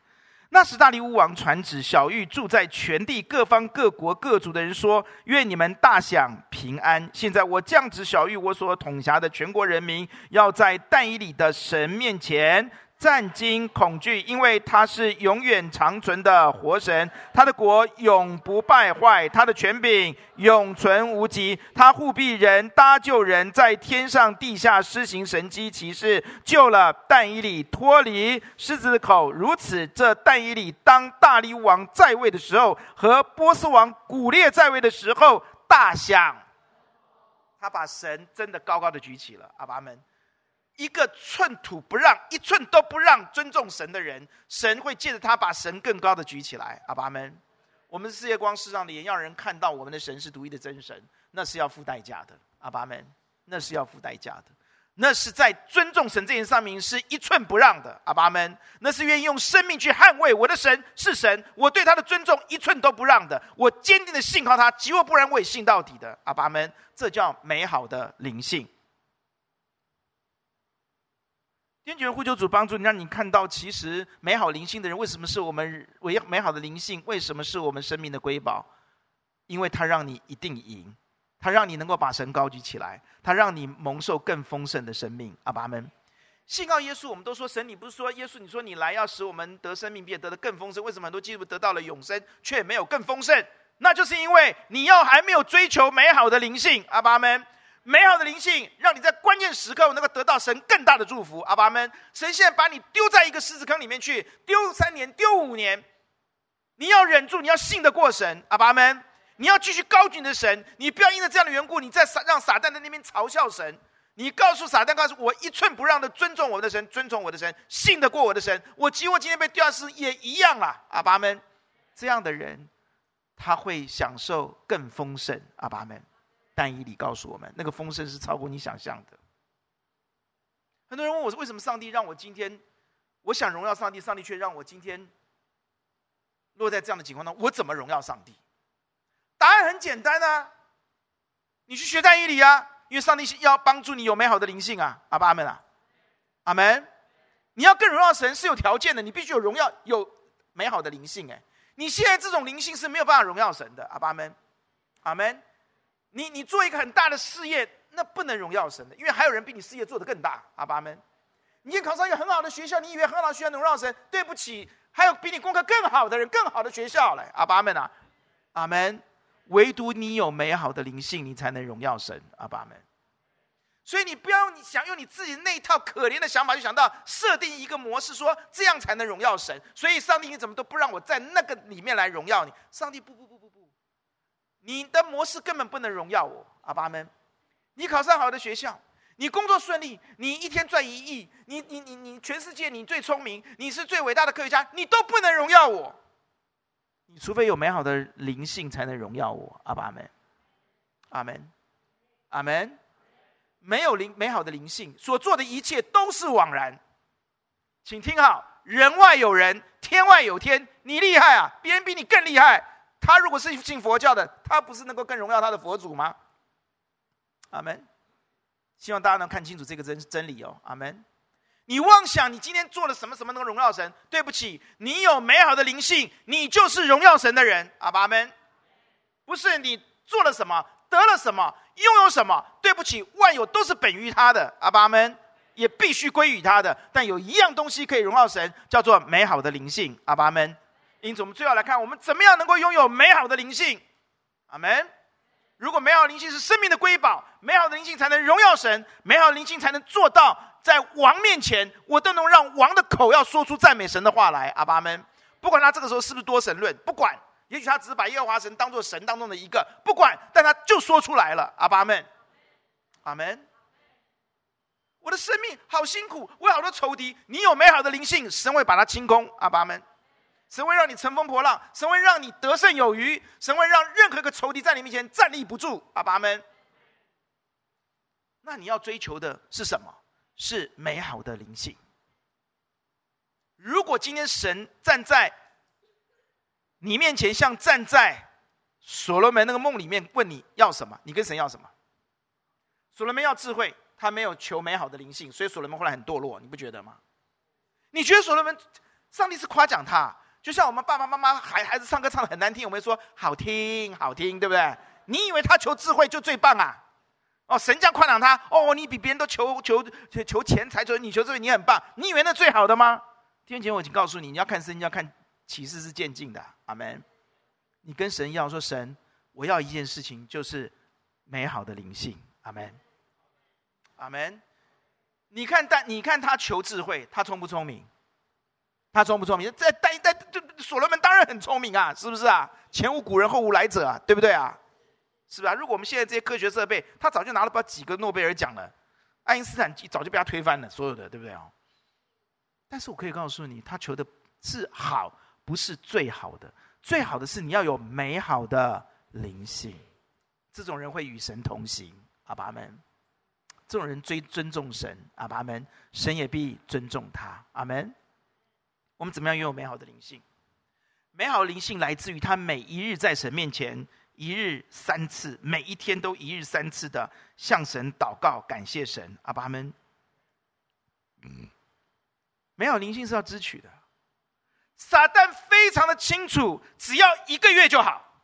那时大利巫王传旨，小玉住在全地各方各国各族的人说：愿你们大享平安。现在我降旨小玉我所统辖的全国人民，要在但以里的神面前。战惊恐惧，因为他是永远长存的活神，他的国永不败坏，他的权柄永存无极。他护庇人，搭救人，在天上地下施行神迹奇事，救了但以理脱离狮子的口。如此，这但以理当大利乌王在位的时候，和波斯王古列在位的时候，大享。他把神真的高高的举起了，阿爸们。一个寸土不让、一寸都不让尊重神的人，神会借着他把神更高的举起来。阿爸们，我们是世界光世上的盐，要人看到我们的神是独一的真神，那是要付代价的。阿爸们，那是要付代价的，那是在尊重神这件事上面是一寸不让的。阿爸们，那是愿意用生命去捍卫我的神是神，我对他的尊重一寸都不让的，我坚定的信靠他，即或不然我也信到底的。阿爸们，这叫美好的灵性。坚决呼求主帮助你，让你看到，其实美好灵性的人，为什么是我们唯美好的灵性？为什么是我们生命的瑰宝？因为他让你一定赢，他让你能够把神高举起来，他让你蒙受更丰盛的生命。阿爸们，信靠耶稣，我们都说神，你不是说耶稣？你说你来要使我们得生命，并得的更丰盛。为什么很多基督徒得到了永生，却没有更丰盛？那就是因为你要还没有追求美好的灵性。阿爸们。美好的灵性，让你在关键时刻能够得到神更大的祝福。阿爸们，神现在把你丢在一个狮子坑里面去，丢三年，丢五年，你要忍住，你要信得过神。阿爸们，你要继续高举你的神，你不要因为这样的缘故，你再撒让撒旦在那边嘲笑神。你告诉撒旦，告诉我一寸不让的尊重我的神，尊重我的神，信得过我的神。我即我今天被丢下去也一样啦。阿爸们，这样的人他会享受更丰盛。阿爸们。但以理告诉我们，那个丰盛是超过你想象的。很多人问我，为什么上帝让我今天，我想荣耀上帝，上帝却让我今天落在这样的情况当中，我怎么荣耀上帝？答案很简单啊，你去学但以理啊，因为上帝是要帮助你有美好的灵性啊，阿爸阿门啊，阿门。你要更荣耀神是有条件的，你必须有荣耀，有美好的灵性。哎，你现在这种灵性是没有办法荣耀神的，阿爸阿门，阿门。你你做一个很大的事业，那不能荣耀神的，因为还有人比你事业做得更大。阿爸们，你考上一个很好的学校，你以为很好的学校能荣耀神？对不起，还有比你功课更好的人，更好的学校来。阿爸们啊，阿门。唯独你有美好的灵性，你才能荣耀神。阿爸们，所以你不要你想用你自己那一套可怜的想法，就想到设定一个模式，说这样才能荣耀神。所以上帝，你怎么都不让我在那个里面来荣耀你？上帝不不不。你的模式根本不能荣耀我，阿爸们。你考上好的学校，你工作顺利，你一天赚一亿，你你你你全世界你最聪明，你是最伟大的科学家，你都不能荣耀我。你除非有美好的灵性，才能荣耀我，阿爸们。阿门，阿门。没有灵美好的灵性，所做的一切都是枉然。请听好，人外有人，天外有天。你厉害啊，别人比你更厉害。他如果是信佛教的，他不是能够更荣耀他的佛祖吗？阿门。希望大家能看清楚这个真真理哦。阿门。你妄想你今天做了什么什么能够荣耀神？对不起，你有美好的灵性，你就是荣耀神的人。阿门。不是你做了什么得了什么拥有什么？对不起，万有都是本于他的。阿门。也必须归于他的。但有一样东西可以荣耀神，叫做美好的灵性。阿门。因此，我们最后来看，我们怎么样能够拥有美好的灵性？阿门。如果美好灵性是生命的瑰宝，美好的灵性才能荣耀神，美好灵性才能做到在王面前，我都能让王的口要说出赞美神的话来。阿爸们，不管他这个时候是不是多神论，不管，也许他只是把耶和华神当做神当中的一个，不管，但他就说出来了。阿爸们，阿门。我的生命好辛苦，我有好多仇敌，你有美好的灵性，神会把它清空。阿爸们。神会让你乘风破浪，神会让你得胜有余，神会让任何一个仇敌在你面前站立不住。阿爸们，那你要追求的是什么？是美好的灵性。如果今天神站在你面前，像站在所罗门那个梦里面，问你要什么？你跟神要什么？所罗门要智慧，他没有求美好的灵性，所以所罗门后来很堕落，你不觉得吗？你觉得所罗门，上帝是夸奖他？就像我们爸爸妈妈孩孩子唱歌唱得很难听，我们说好听好听，对不对？你以为他求智慧就最棒啊？哦，神将宽赏他，哦，你比别人都求求求求钱财，求你求智慧，你很棒，你以为那最好的吗？弟兄姐妹，我已经告诉你，你要看圣经，要看启示是渐进的。阿门。你跟神要说，神，我要一件事情，就是美好的灵性。阿门。阿门。你看，但你看他求智慧，他聪不聪明？他聪不聪明？在但但，这所罗门当然很聪明啊，是不是啊？前无古人后无来者啊，对不对啊？是吧？如果我们现在这些科学设备，他早就拿了不几个诺贝尔奖了。爱因斯坦早就被他推翻了，所有的，对不对啊？但是我可以告诉你，他求的是好，不是最好的。最好的是你要有美好的灵性，这种人会与神同行。阿爸们。这种人最尊重神，阿爸们，神也必尊重他，阿门。我们怎么样拥有美好的灵性？美好的灵性来自于他每一日在神面前，一日三次，每一天都一日三次的向神祷告，感谢神，阿爸们。嗯，美好灵性是要支取的。撒旦非常的清楚，只要一个月就好，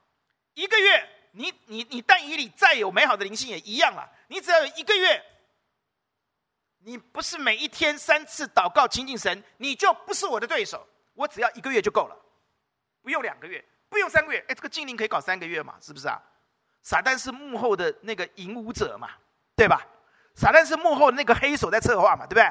一个月，你你你但以理再有美好的灵性也一样了，你只要有一个月。你不是每一天三次祷告亲近神，你就不是我的对手。我只要一个月就够了，不用两个月，不用三个月。哎，这个禁令可以搞三个月嘛？是不是啊？撒旦是幕后的那个引舞者嘛，对吧？撒旦是幕后的那个黑手在策划嘛，对不对？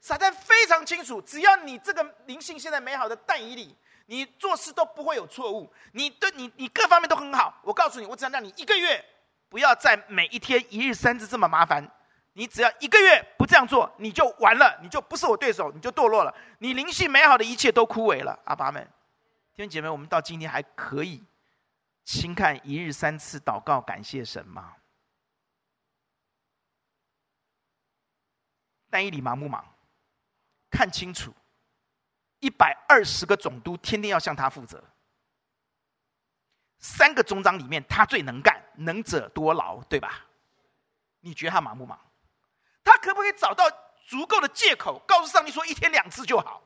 撒旦非常清楚，只要你这个灵性现在美好的但以里，你做事都不会有错误，你对你你各方面都很好。我告诉你，我只要让你一个月，不要再每一天一日三次这么麻烦。你只要一个月不这样做，你就完了，你就不是我对手，你就堕落了，你灵性美好的一切都枯萎了。阿爸们，弟兄姐妹，我们到今天还可以轻看一日三次祷告感谢神吗？但以理忙不忙？看清楚，一百二十个总督天天要向他负责，三个总长里面他最能干，能者多劳，对吧？你觉得他忙不忙？可不可以找到足够的借口，告诉上帝说一天两次就好？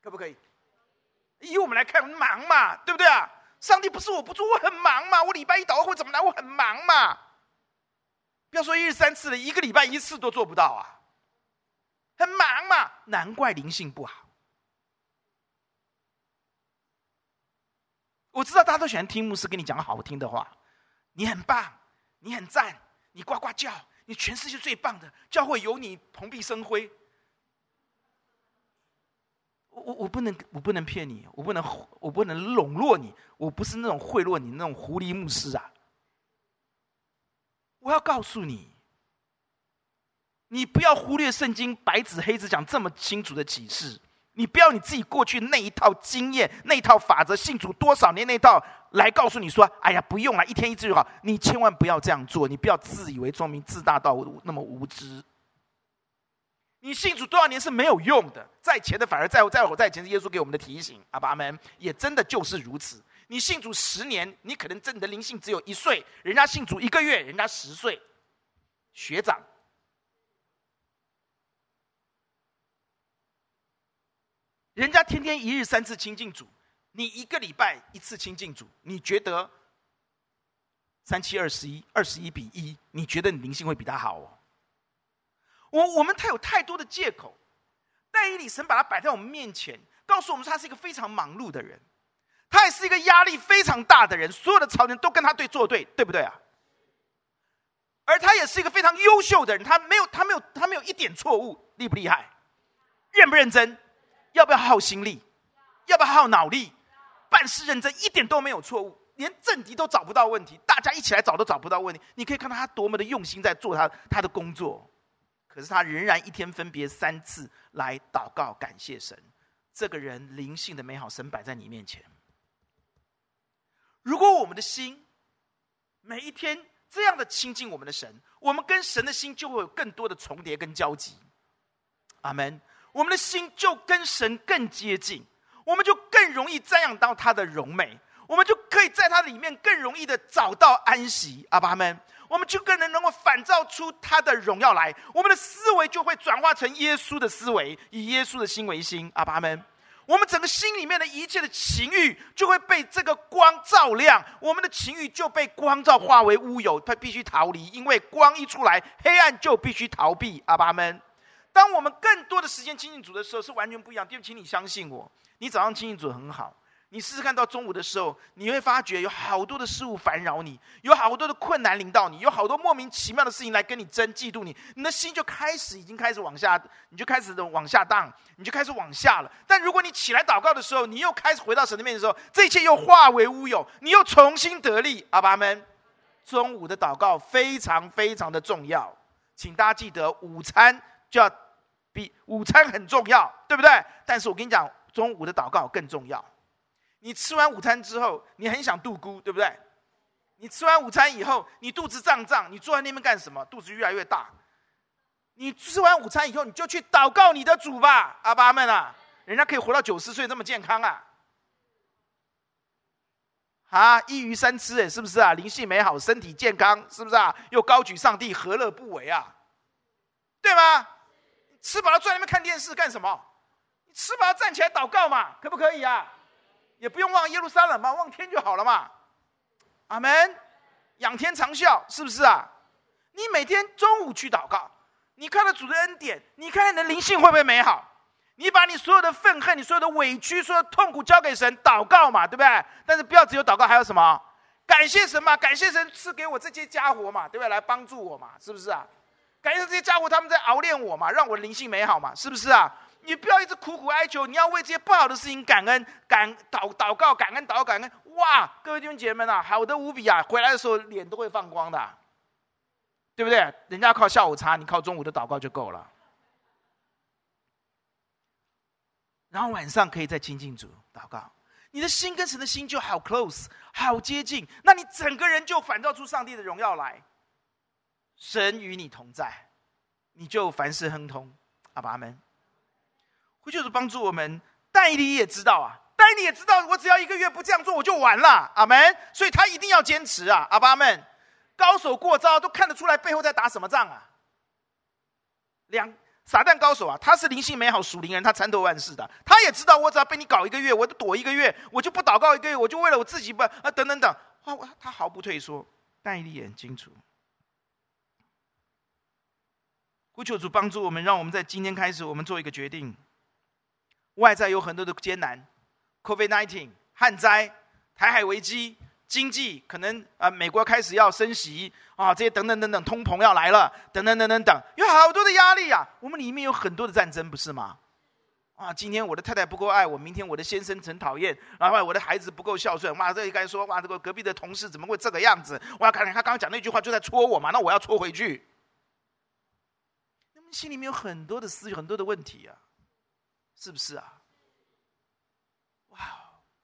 可不可以？以我们来看，忙嘛，对不对啊？上帝不是我不做，我很忙嘛。我礼拜一祷告会怎么来？我很忙嘛。不要说一日三次了，一个礼拜一次都做不到啊，很忙嘛。难怪灵性不好。我知道大家都喜欢听牧师跟你讲好听的话，你很棒，你很赞。你呱呱叫，你全世界最棒的教会有你蓬荜生辉。我我我不能我不能骗你，我不能我不能笼络你，我不是那种贿赂你那种狐狸牧师啊！我要告诉你，你不要忽略圣经白纸黑字讲这么清楚的启示。你不要你自己过去那一套经验、那一套法则，信主多少年那套来告诉你说：“哎呀，不用了，一天一次就好。”你千万不要这样做，你不要自以为聪明、自大到那么无知。你信主多少年是没有用的，在前的反而在后，在后在前是耶稣给我们的提醒。阿爸们也真的就是如此。你信主十年，你可能真的灵性只有一岁；人家信主一个月，人家十岁，学长。人家天天一日三次亲近主，你一个礼拜一次亲近主，你觉得三七二十一，二十一比一，你觉得你灵性会比他好哦？我我们太有太多的借口，但以理神把他摆在我们面前，告诉我们他是一个非常忙碌的人，他也是一个压力非常大的人，所有的朝廷都跟他对作对，对不对啊？而他也是一个非常优秀的人，他没有他没有他没有一点错误，厉不厉害？认不认真？要不要耗心力？要不要耗脑力？办事认真，一点都没有错误，连政敌都找不到问题，大家一起来找都找不到问题。你可以看到他多么的用心在做他他的工作，可是他仍然一天分别三次来祷告感谢神。这个人灵性的美好，神摆在你面前。如果我们的心每一天这样的亲近我们的神，我们跟神的心就会有更多的重叠跟交集。阿门。我们的心就跟神更接近，我们就更容易瞻仰到他的荣美，我们就可以在他里面更容易的找到安息。阿爸们，我们就更能能够反照出他的荣耀来，我们的思维就会转化成耶稣的思维，以耶稣的心为心。阿爸们，我们整个心里面的一切的情欲就会被这个光照亮，我们的情欲就被光照化为乌有，它必须逃离，因为光一出来，黑暗就必须逃避。阿爸们，当我们更多的时间亲近主的时候，是完全不一样。弟兄，请你相信我，你早上亲近主很好。你试试看到中午的时候，你会发觉有好多的事物烦扰你，有好多的困难临到你，有好多莫名其妙的事情来跟你争、嫉妒你，你的心就开始已经开始往下，你就开始往下荡，你就开始往下了。但如果你起来祷告的时候，你又开始回到神的面前的时候，这一切又化为乌有，你又重新得力。阿爸们，中午的祷告非常非常的重要，请大家记得，午餐就要比午餐很重要，对不对？但是我跟你讲，中午的祷告更重要。你吃完午餐之后，你很想度孤，对不对？你吃完午餐以后，你肚子胀胀，你坐在那边干什么？肚子越来越大。你吃完午餐以后，你就去祷告你的主吧，阿爸们啊！人家可以活到九十岁，这么健康啊！啊，一鱼三吃，哎，是不是啊？灵性美好，身体健康，是不是啊？又高举上帝，何乐不为啊？对吗？吃饱了坐在那边看电视干什么？你吃饱了站起来祷告嘛，可不可以啊？也不用望耶路撒冷嘛，望天就好了嘛。阿门，仰天长啸，是不是啊？你每天中午去祷告，你看到主的恩典，你看看你的灵性会不会美好？你把你所有的愤恨、你所有的委屈、所有的痛苦交给神祷告嘛，对不对？但是不要只有祷告，还有什么？感谢神嘛，感谢神赐给我这些家伙嘛，对不对？来帮助我嘛，是不是啊？感谢这些家伙，他们在熬炼我嘛，让我的灵性美好嘛，是不是啊？你不要一直苦苦哀求，你要为这些不好的事情感恩、感祷祷告、感恩祷、感恩。哇，各位弟兄姐妹们啊，好的无比啊！回来的时候脸都会放光的，对不对？人家靠下午茶，你靠中午的祷告就够了。然后晚上可以再亲近主祷告，你的心跟神的心就好 close，好接近，那你整个人就反照出上帝的荣耀来。神与你同在，你就凡事亨通。阿爸们。就是帮助我们，但你也知道啊，但你也知道，我只要一个月不这样做，我就完了。阿门。所以他一定要坚持啊，阿爸们，高手过招都看得出来背后在打什么仗啊。两撒旦高手啊，他是灵性美好属灵人，他参透万事的，他也知道我只要被你搞一个月，我就躲一个月，我就不祷告一个月，我就为了我自己不啊等等等，哇，他毫不退缩，但你也很清楚。呼求主帮助我们，让我们在今天开始，我们做一个决定。外在有很多的艰难，COVID-19、旱灾、台海危机、经济可能啊、呃，美国开始要升息啊，这些等等等等，通膨要来了，等等等等等，有好多的压力啊。我们里面有很多的战争，不是吗？啊，今天我的太太不够爱我，明天我的先生很讨厌，然后我的孩子不够孝顺，哇，这一该说哇，这个隔壁的同事怎么会这个样子？我要看看他刚刚讲那句话就在戳我嘛，那我要戳回去。心里面有很多的思绪，很多的问题啊。是不是啊？哇！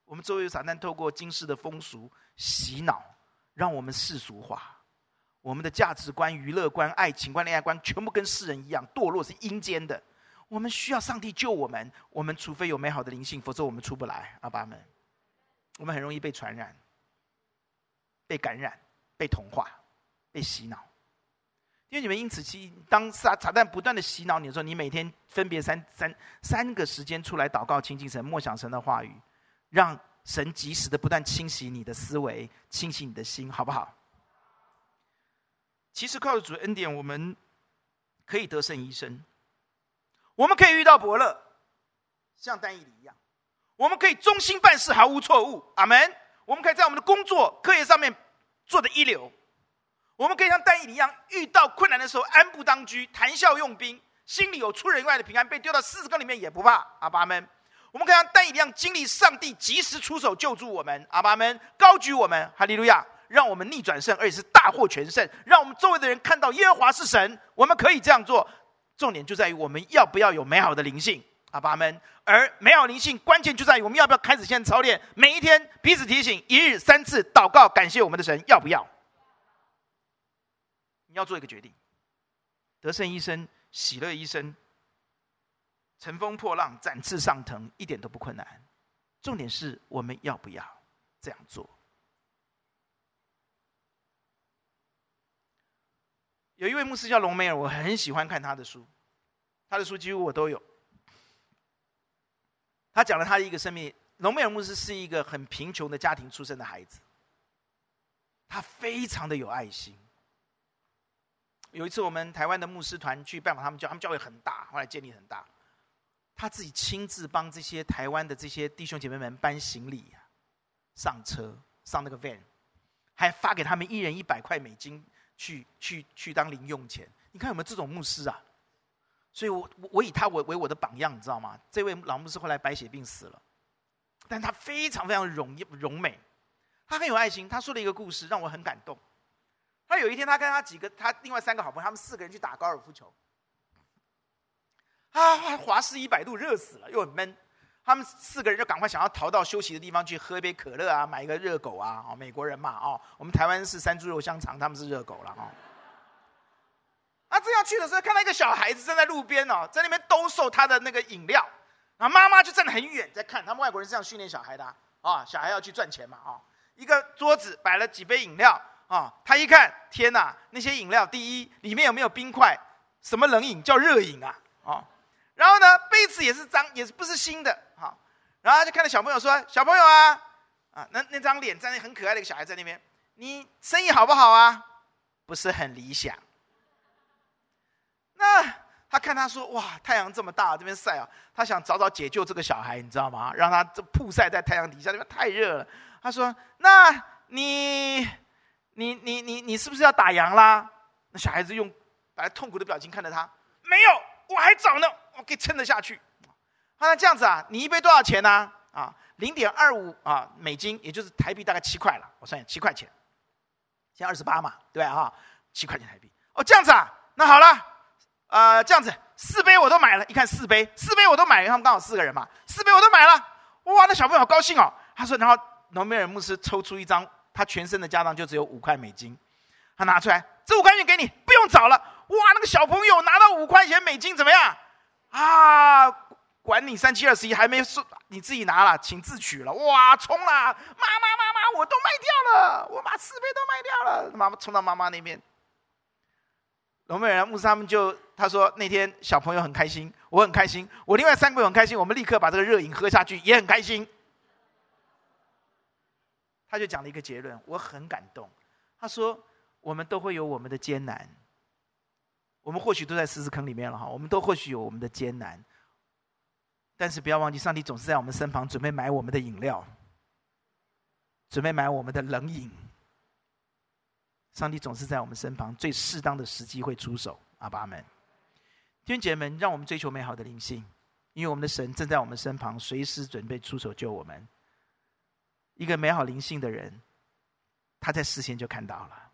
我们周围有撒旦透过今世的风俗洗脑，让我们世俗化，我们的价值观、娱乐观、爱情观、恋爱观，全部跟世人一样堕落，是阴间的。我们需要上帝救我们，我们除非有美好的灵性，否则我们出不来。阿爸们，我们很容易被传染、被感染、被同化、被洗脑。因为你们因此，其当撒撒旦不断的洗脑你的时候，你每天分别三三三个时间出来祷告、亲近神、默想神的话语，让神及时的不断清洗你的思维、清洗你的心，好不好？其实靠着主恩典，我们可以得胜一生，我们可以遇到伯乐，像丹以里一样，我们可以忠心办事，毫无错误。阿门。我们可以在我们的工作、课业上面做的一流。我们可以像但以一样，遇到困难的时候安步当居，谈笑用兵，心里有出人意外的平安，被丢到狮子坑里面也不怕。阿爸们，我们可以像但以一样，经历上帝及时出手救助我们。阿爸们，高举我们，哈利路亚，让我们逆转胜，而且是大获全胜，让我们周围的人看到耶和华是神。我们可以这样做，重点就在于我们要不要有美好的灵性。阿爸们，而美好灵性关键就在于我们要不要开始现在操练，每一天彼此提醒，一日三次祷告，感谢我们的神，要不要？你要做一个决定，得胜一生，喜乐一生，乘风破浪，展翅上腾，一点都不困难。重点是我们要不要这样做？有一位牧师叫隆美尔，我很喜欢看他的书，他的书几乎我都有。他讲了他的一个生命。隆美尔牧师是一个很贫穷的家庭出生的孩子，他非常的有爱心。有一次，我们台湾的牧师团去拜访他们教，他们教会很大，后来建立很大。他自己亲自帮这些台湾的这些弟兄姐妹们搬行李、上车、上那个 van，还发给他们一人一百块美金去去去当零用钱。你看有没有这种牧师啊？所以我我以他为为我的榜样，你知道吗？这位老牧师后来白血病死了，但他非常非常荣荣美，他很有爱心。他说了一个故事让我很感动。他有一天，他跟他几个他另外三个好朋友，他们四个人去打高尔夫球。啊，华氏一百度，热死了，又很闷。他们四个人就赶快想要逃到休息的地方去喝一杯可乐啊，买一个热狗啊。哦，美国人嘛，哦，我们台湾是山猪肉香肠，他们是热狗了哦。啊，正要去的时候，看到一个小孩子站在路边哦，在那边兜售他的那个饮料。然后妈妈就站得很远在看，他们外国人是这样训练小孩的啊，小孩要去赚钱嘛啊，哦。一个桌子摆了几杯饮料啊，他一看，天哪，那些饮料，第一里面有没有冰块？什么冷饮叫热饮啊？哦。然后呢，杯子也是脏，也是不是新的，好，然后他就看到小朋友说：“小朋友啊，啊，那那张脸在那很可爱的一个小孩在那边，你生意好不好啊？不是很理想。”那他看他说：“哇，太阳这么大，这边晒啊，他想早早解救这个小孩，你知道吗？让他这曝晒在太阳底下，那边太热了。”他说：“那你，你你你你是不是要打烊啦？”那小孩子用本来痛苦的表情看着他，没有，我还早呢。我可以撑得下去，他说这样子啊，你一杯多少钱呢？啊，零点二五啊美金，也就是台币大概七块了。我算下，七块钱，现在二十八嘛，对啊？七块钱台币。哦，这样子啊，那好了，呃，这样子四杯我都买了。一看四杯，四杯我都买了，他们刚好四个人嘛，四杯我都买了。哇，那小朋友好高兴哦。他说，然后隆美尔牧师抽出一张，他全身的家当就只有五块美金，他拿出来，这五块钱给你，不用找了。哇，那个小朋友拿到五块钱美金怎么样？啊！管你三七二十一，还没说你自己拿了，请自取了。哇，冲啦！妈妈妈妈，我都卖掉了，我把四杯都卖掉了。妈妈冲到妈妈那边，龙美人牧师他们就他说那天小朋友很开心，我很开心，我另外三个朋友很开心，我们立刻把这个热饮喝下去，也很开心。他就讲了一个结论，我很感动。他说我们都会有我们的艰难。我们或许都在狮子坑里面了哈，我们都或许有我们的艰难，但是不要忘记，上帝总是在我们身旁，准备买我们的饮料，准备买我们的冷饮。上帝总是在我们身旁，最适当的时机会出手。阿爸们，弟兄姐妹们，让我们追求美好的灵性，因为我们的神正在我们身旁，随时准备出手救我们。一个美好灵性的人，他在事先就看到了。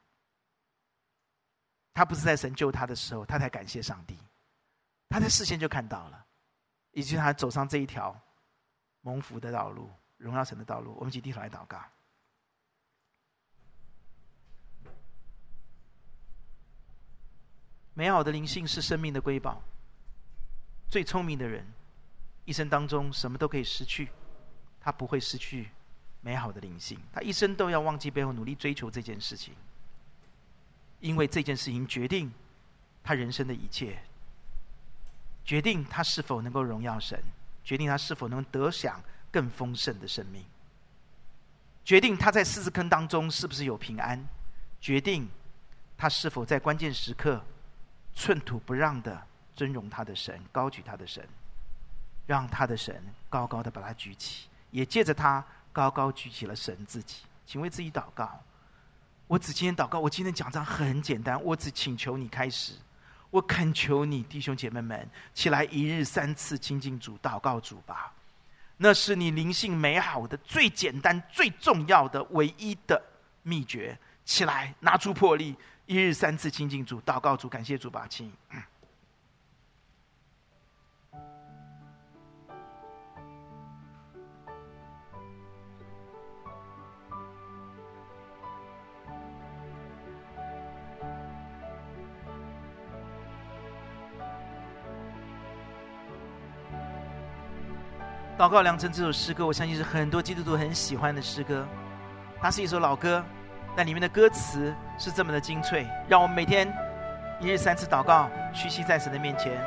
他不是在神救他的时候，他才感谢上帝。他在事先就看到了，以及他走上这一条蒙福的道路、荣耀神的道路。我们一起低头来祷告。美好的灵性是生命的瑰宝。最聪明的人，一生当中什么都可以失去，他不会失去美好的灵性。他一生都要忘记背后，努力追求这件事情。因为这件事情决定他人生的一切，决定他是否能够荣耀神，决定他是否能得享更丰盛的生命，决定他在狮子坑当中是不是有平安，决定他是否在关键时刻寸土不让的尊荣他的神，高举他的神，让他的神高高的把他举起，也借着他高高举起了神自己。请为自己祷告。我只今天祷告，我今天讲章很简单，我只请求你开始，我恳求你弟兄姐妹们起来，一日三次亲近主，祷告主吧，那是你灵性美好的最简单、最重要的、唯一的秘诀。起来，拿出魄力，一日三次亲近主，祷告主，感谢主吧，亲。祷告良辰这首诗歌，我相信是很多基督徒很喜欢的诗歌。它是一首老歌，但里面的歌词是这么的精粹，让我们每天一日三次祷告，屈膝在神的面前。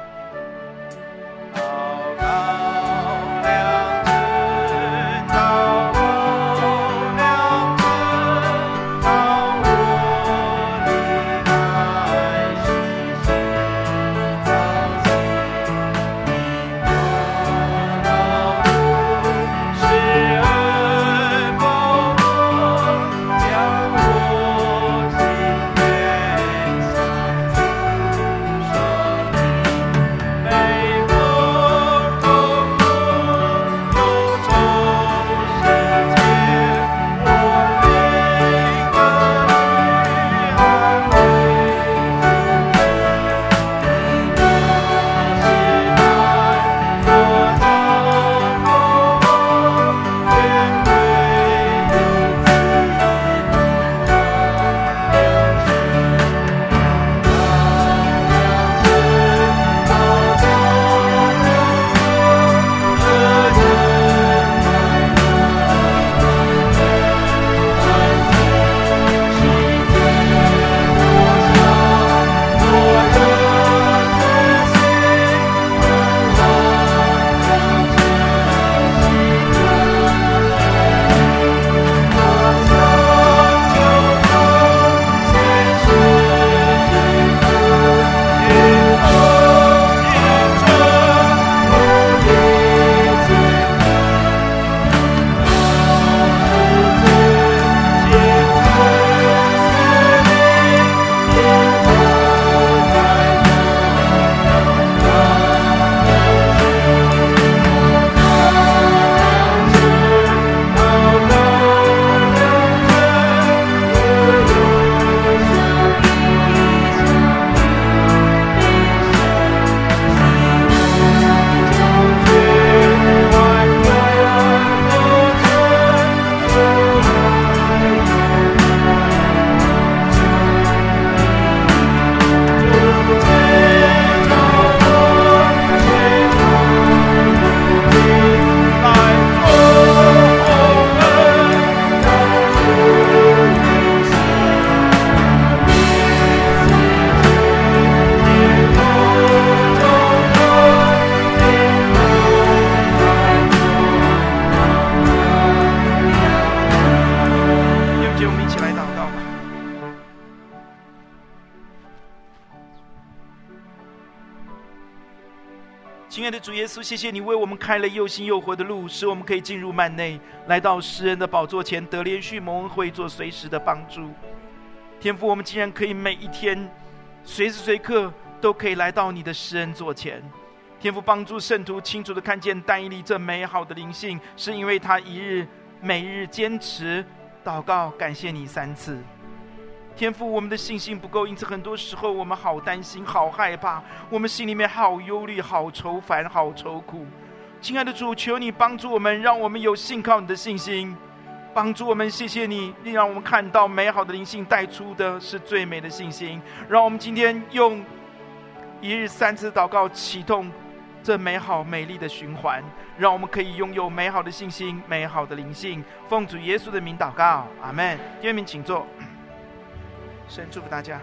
谢谢你为我们开了又新又活的路，使我们可以进入幔内，来到施恩的宝座前，得连续蒙恩惠，做随时的帮助。天父，我们竟然可以每一天，随时随刻都可以来到你的施恩座前。天父帮助圣徒清楚的看见但以理这美好的灵性，是因为他一日每日坚持祷告，感谢你三次。天父，我们的信心不够，因此很多时候我们好担心、好害怕，我们心里面好忧虑、好愁烦、好愁苦。亲爱的主，求你帮助我们，让我们有信靠你的信心，帮助我们。谢谢你，你让我们看到美好的灵性带出的是最美的信心。让我们今天用一日三次祷告启动这美好美丽的循环，让我们可以拥有美好的信心、美好的灵性。奉主耶稣的名祷告，阿门。第二名，请坐。神祝福大家。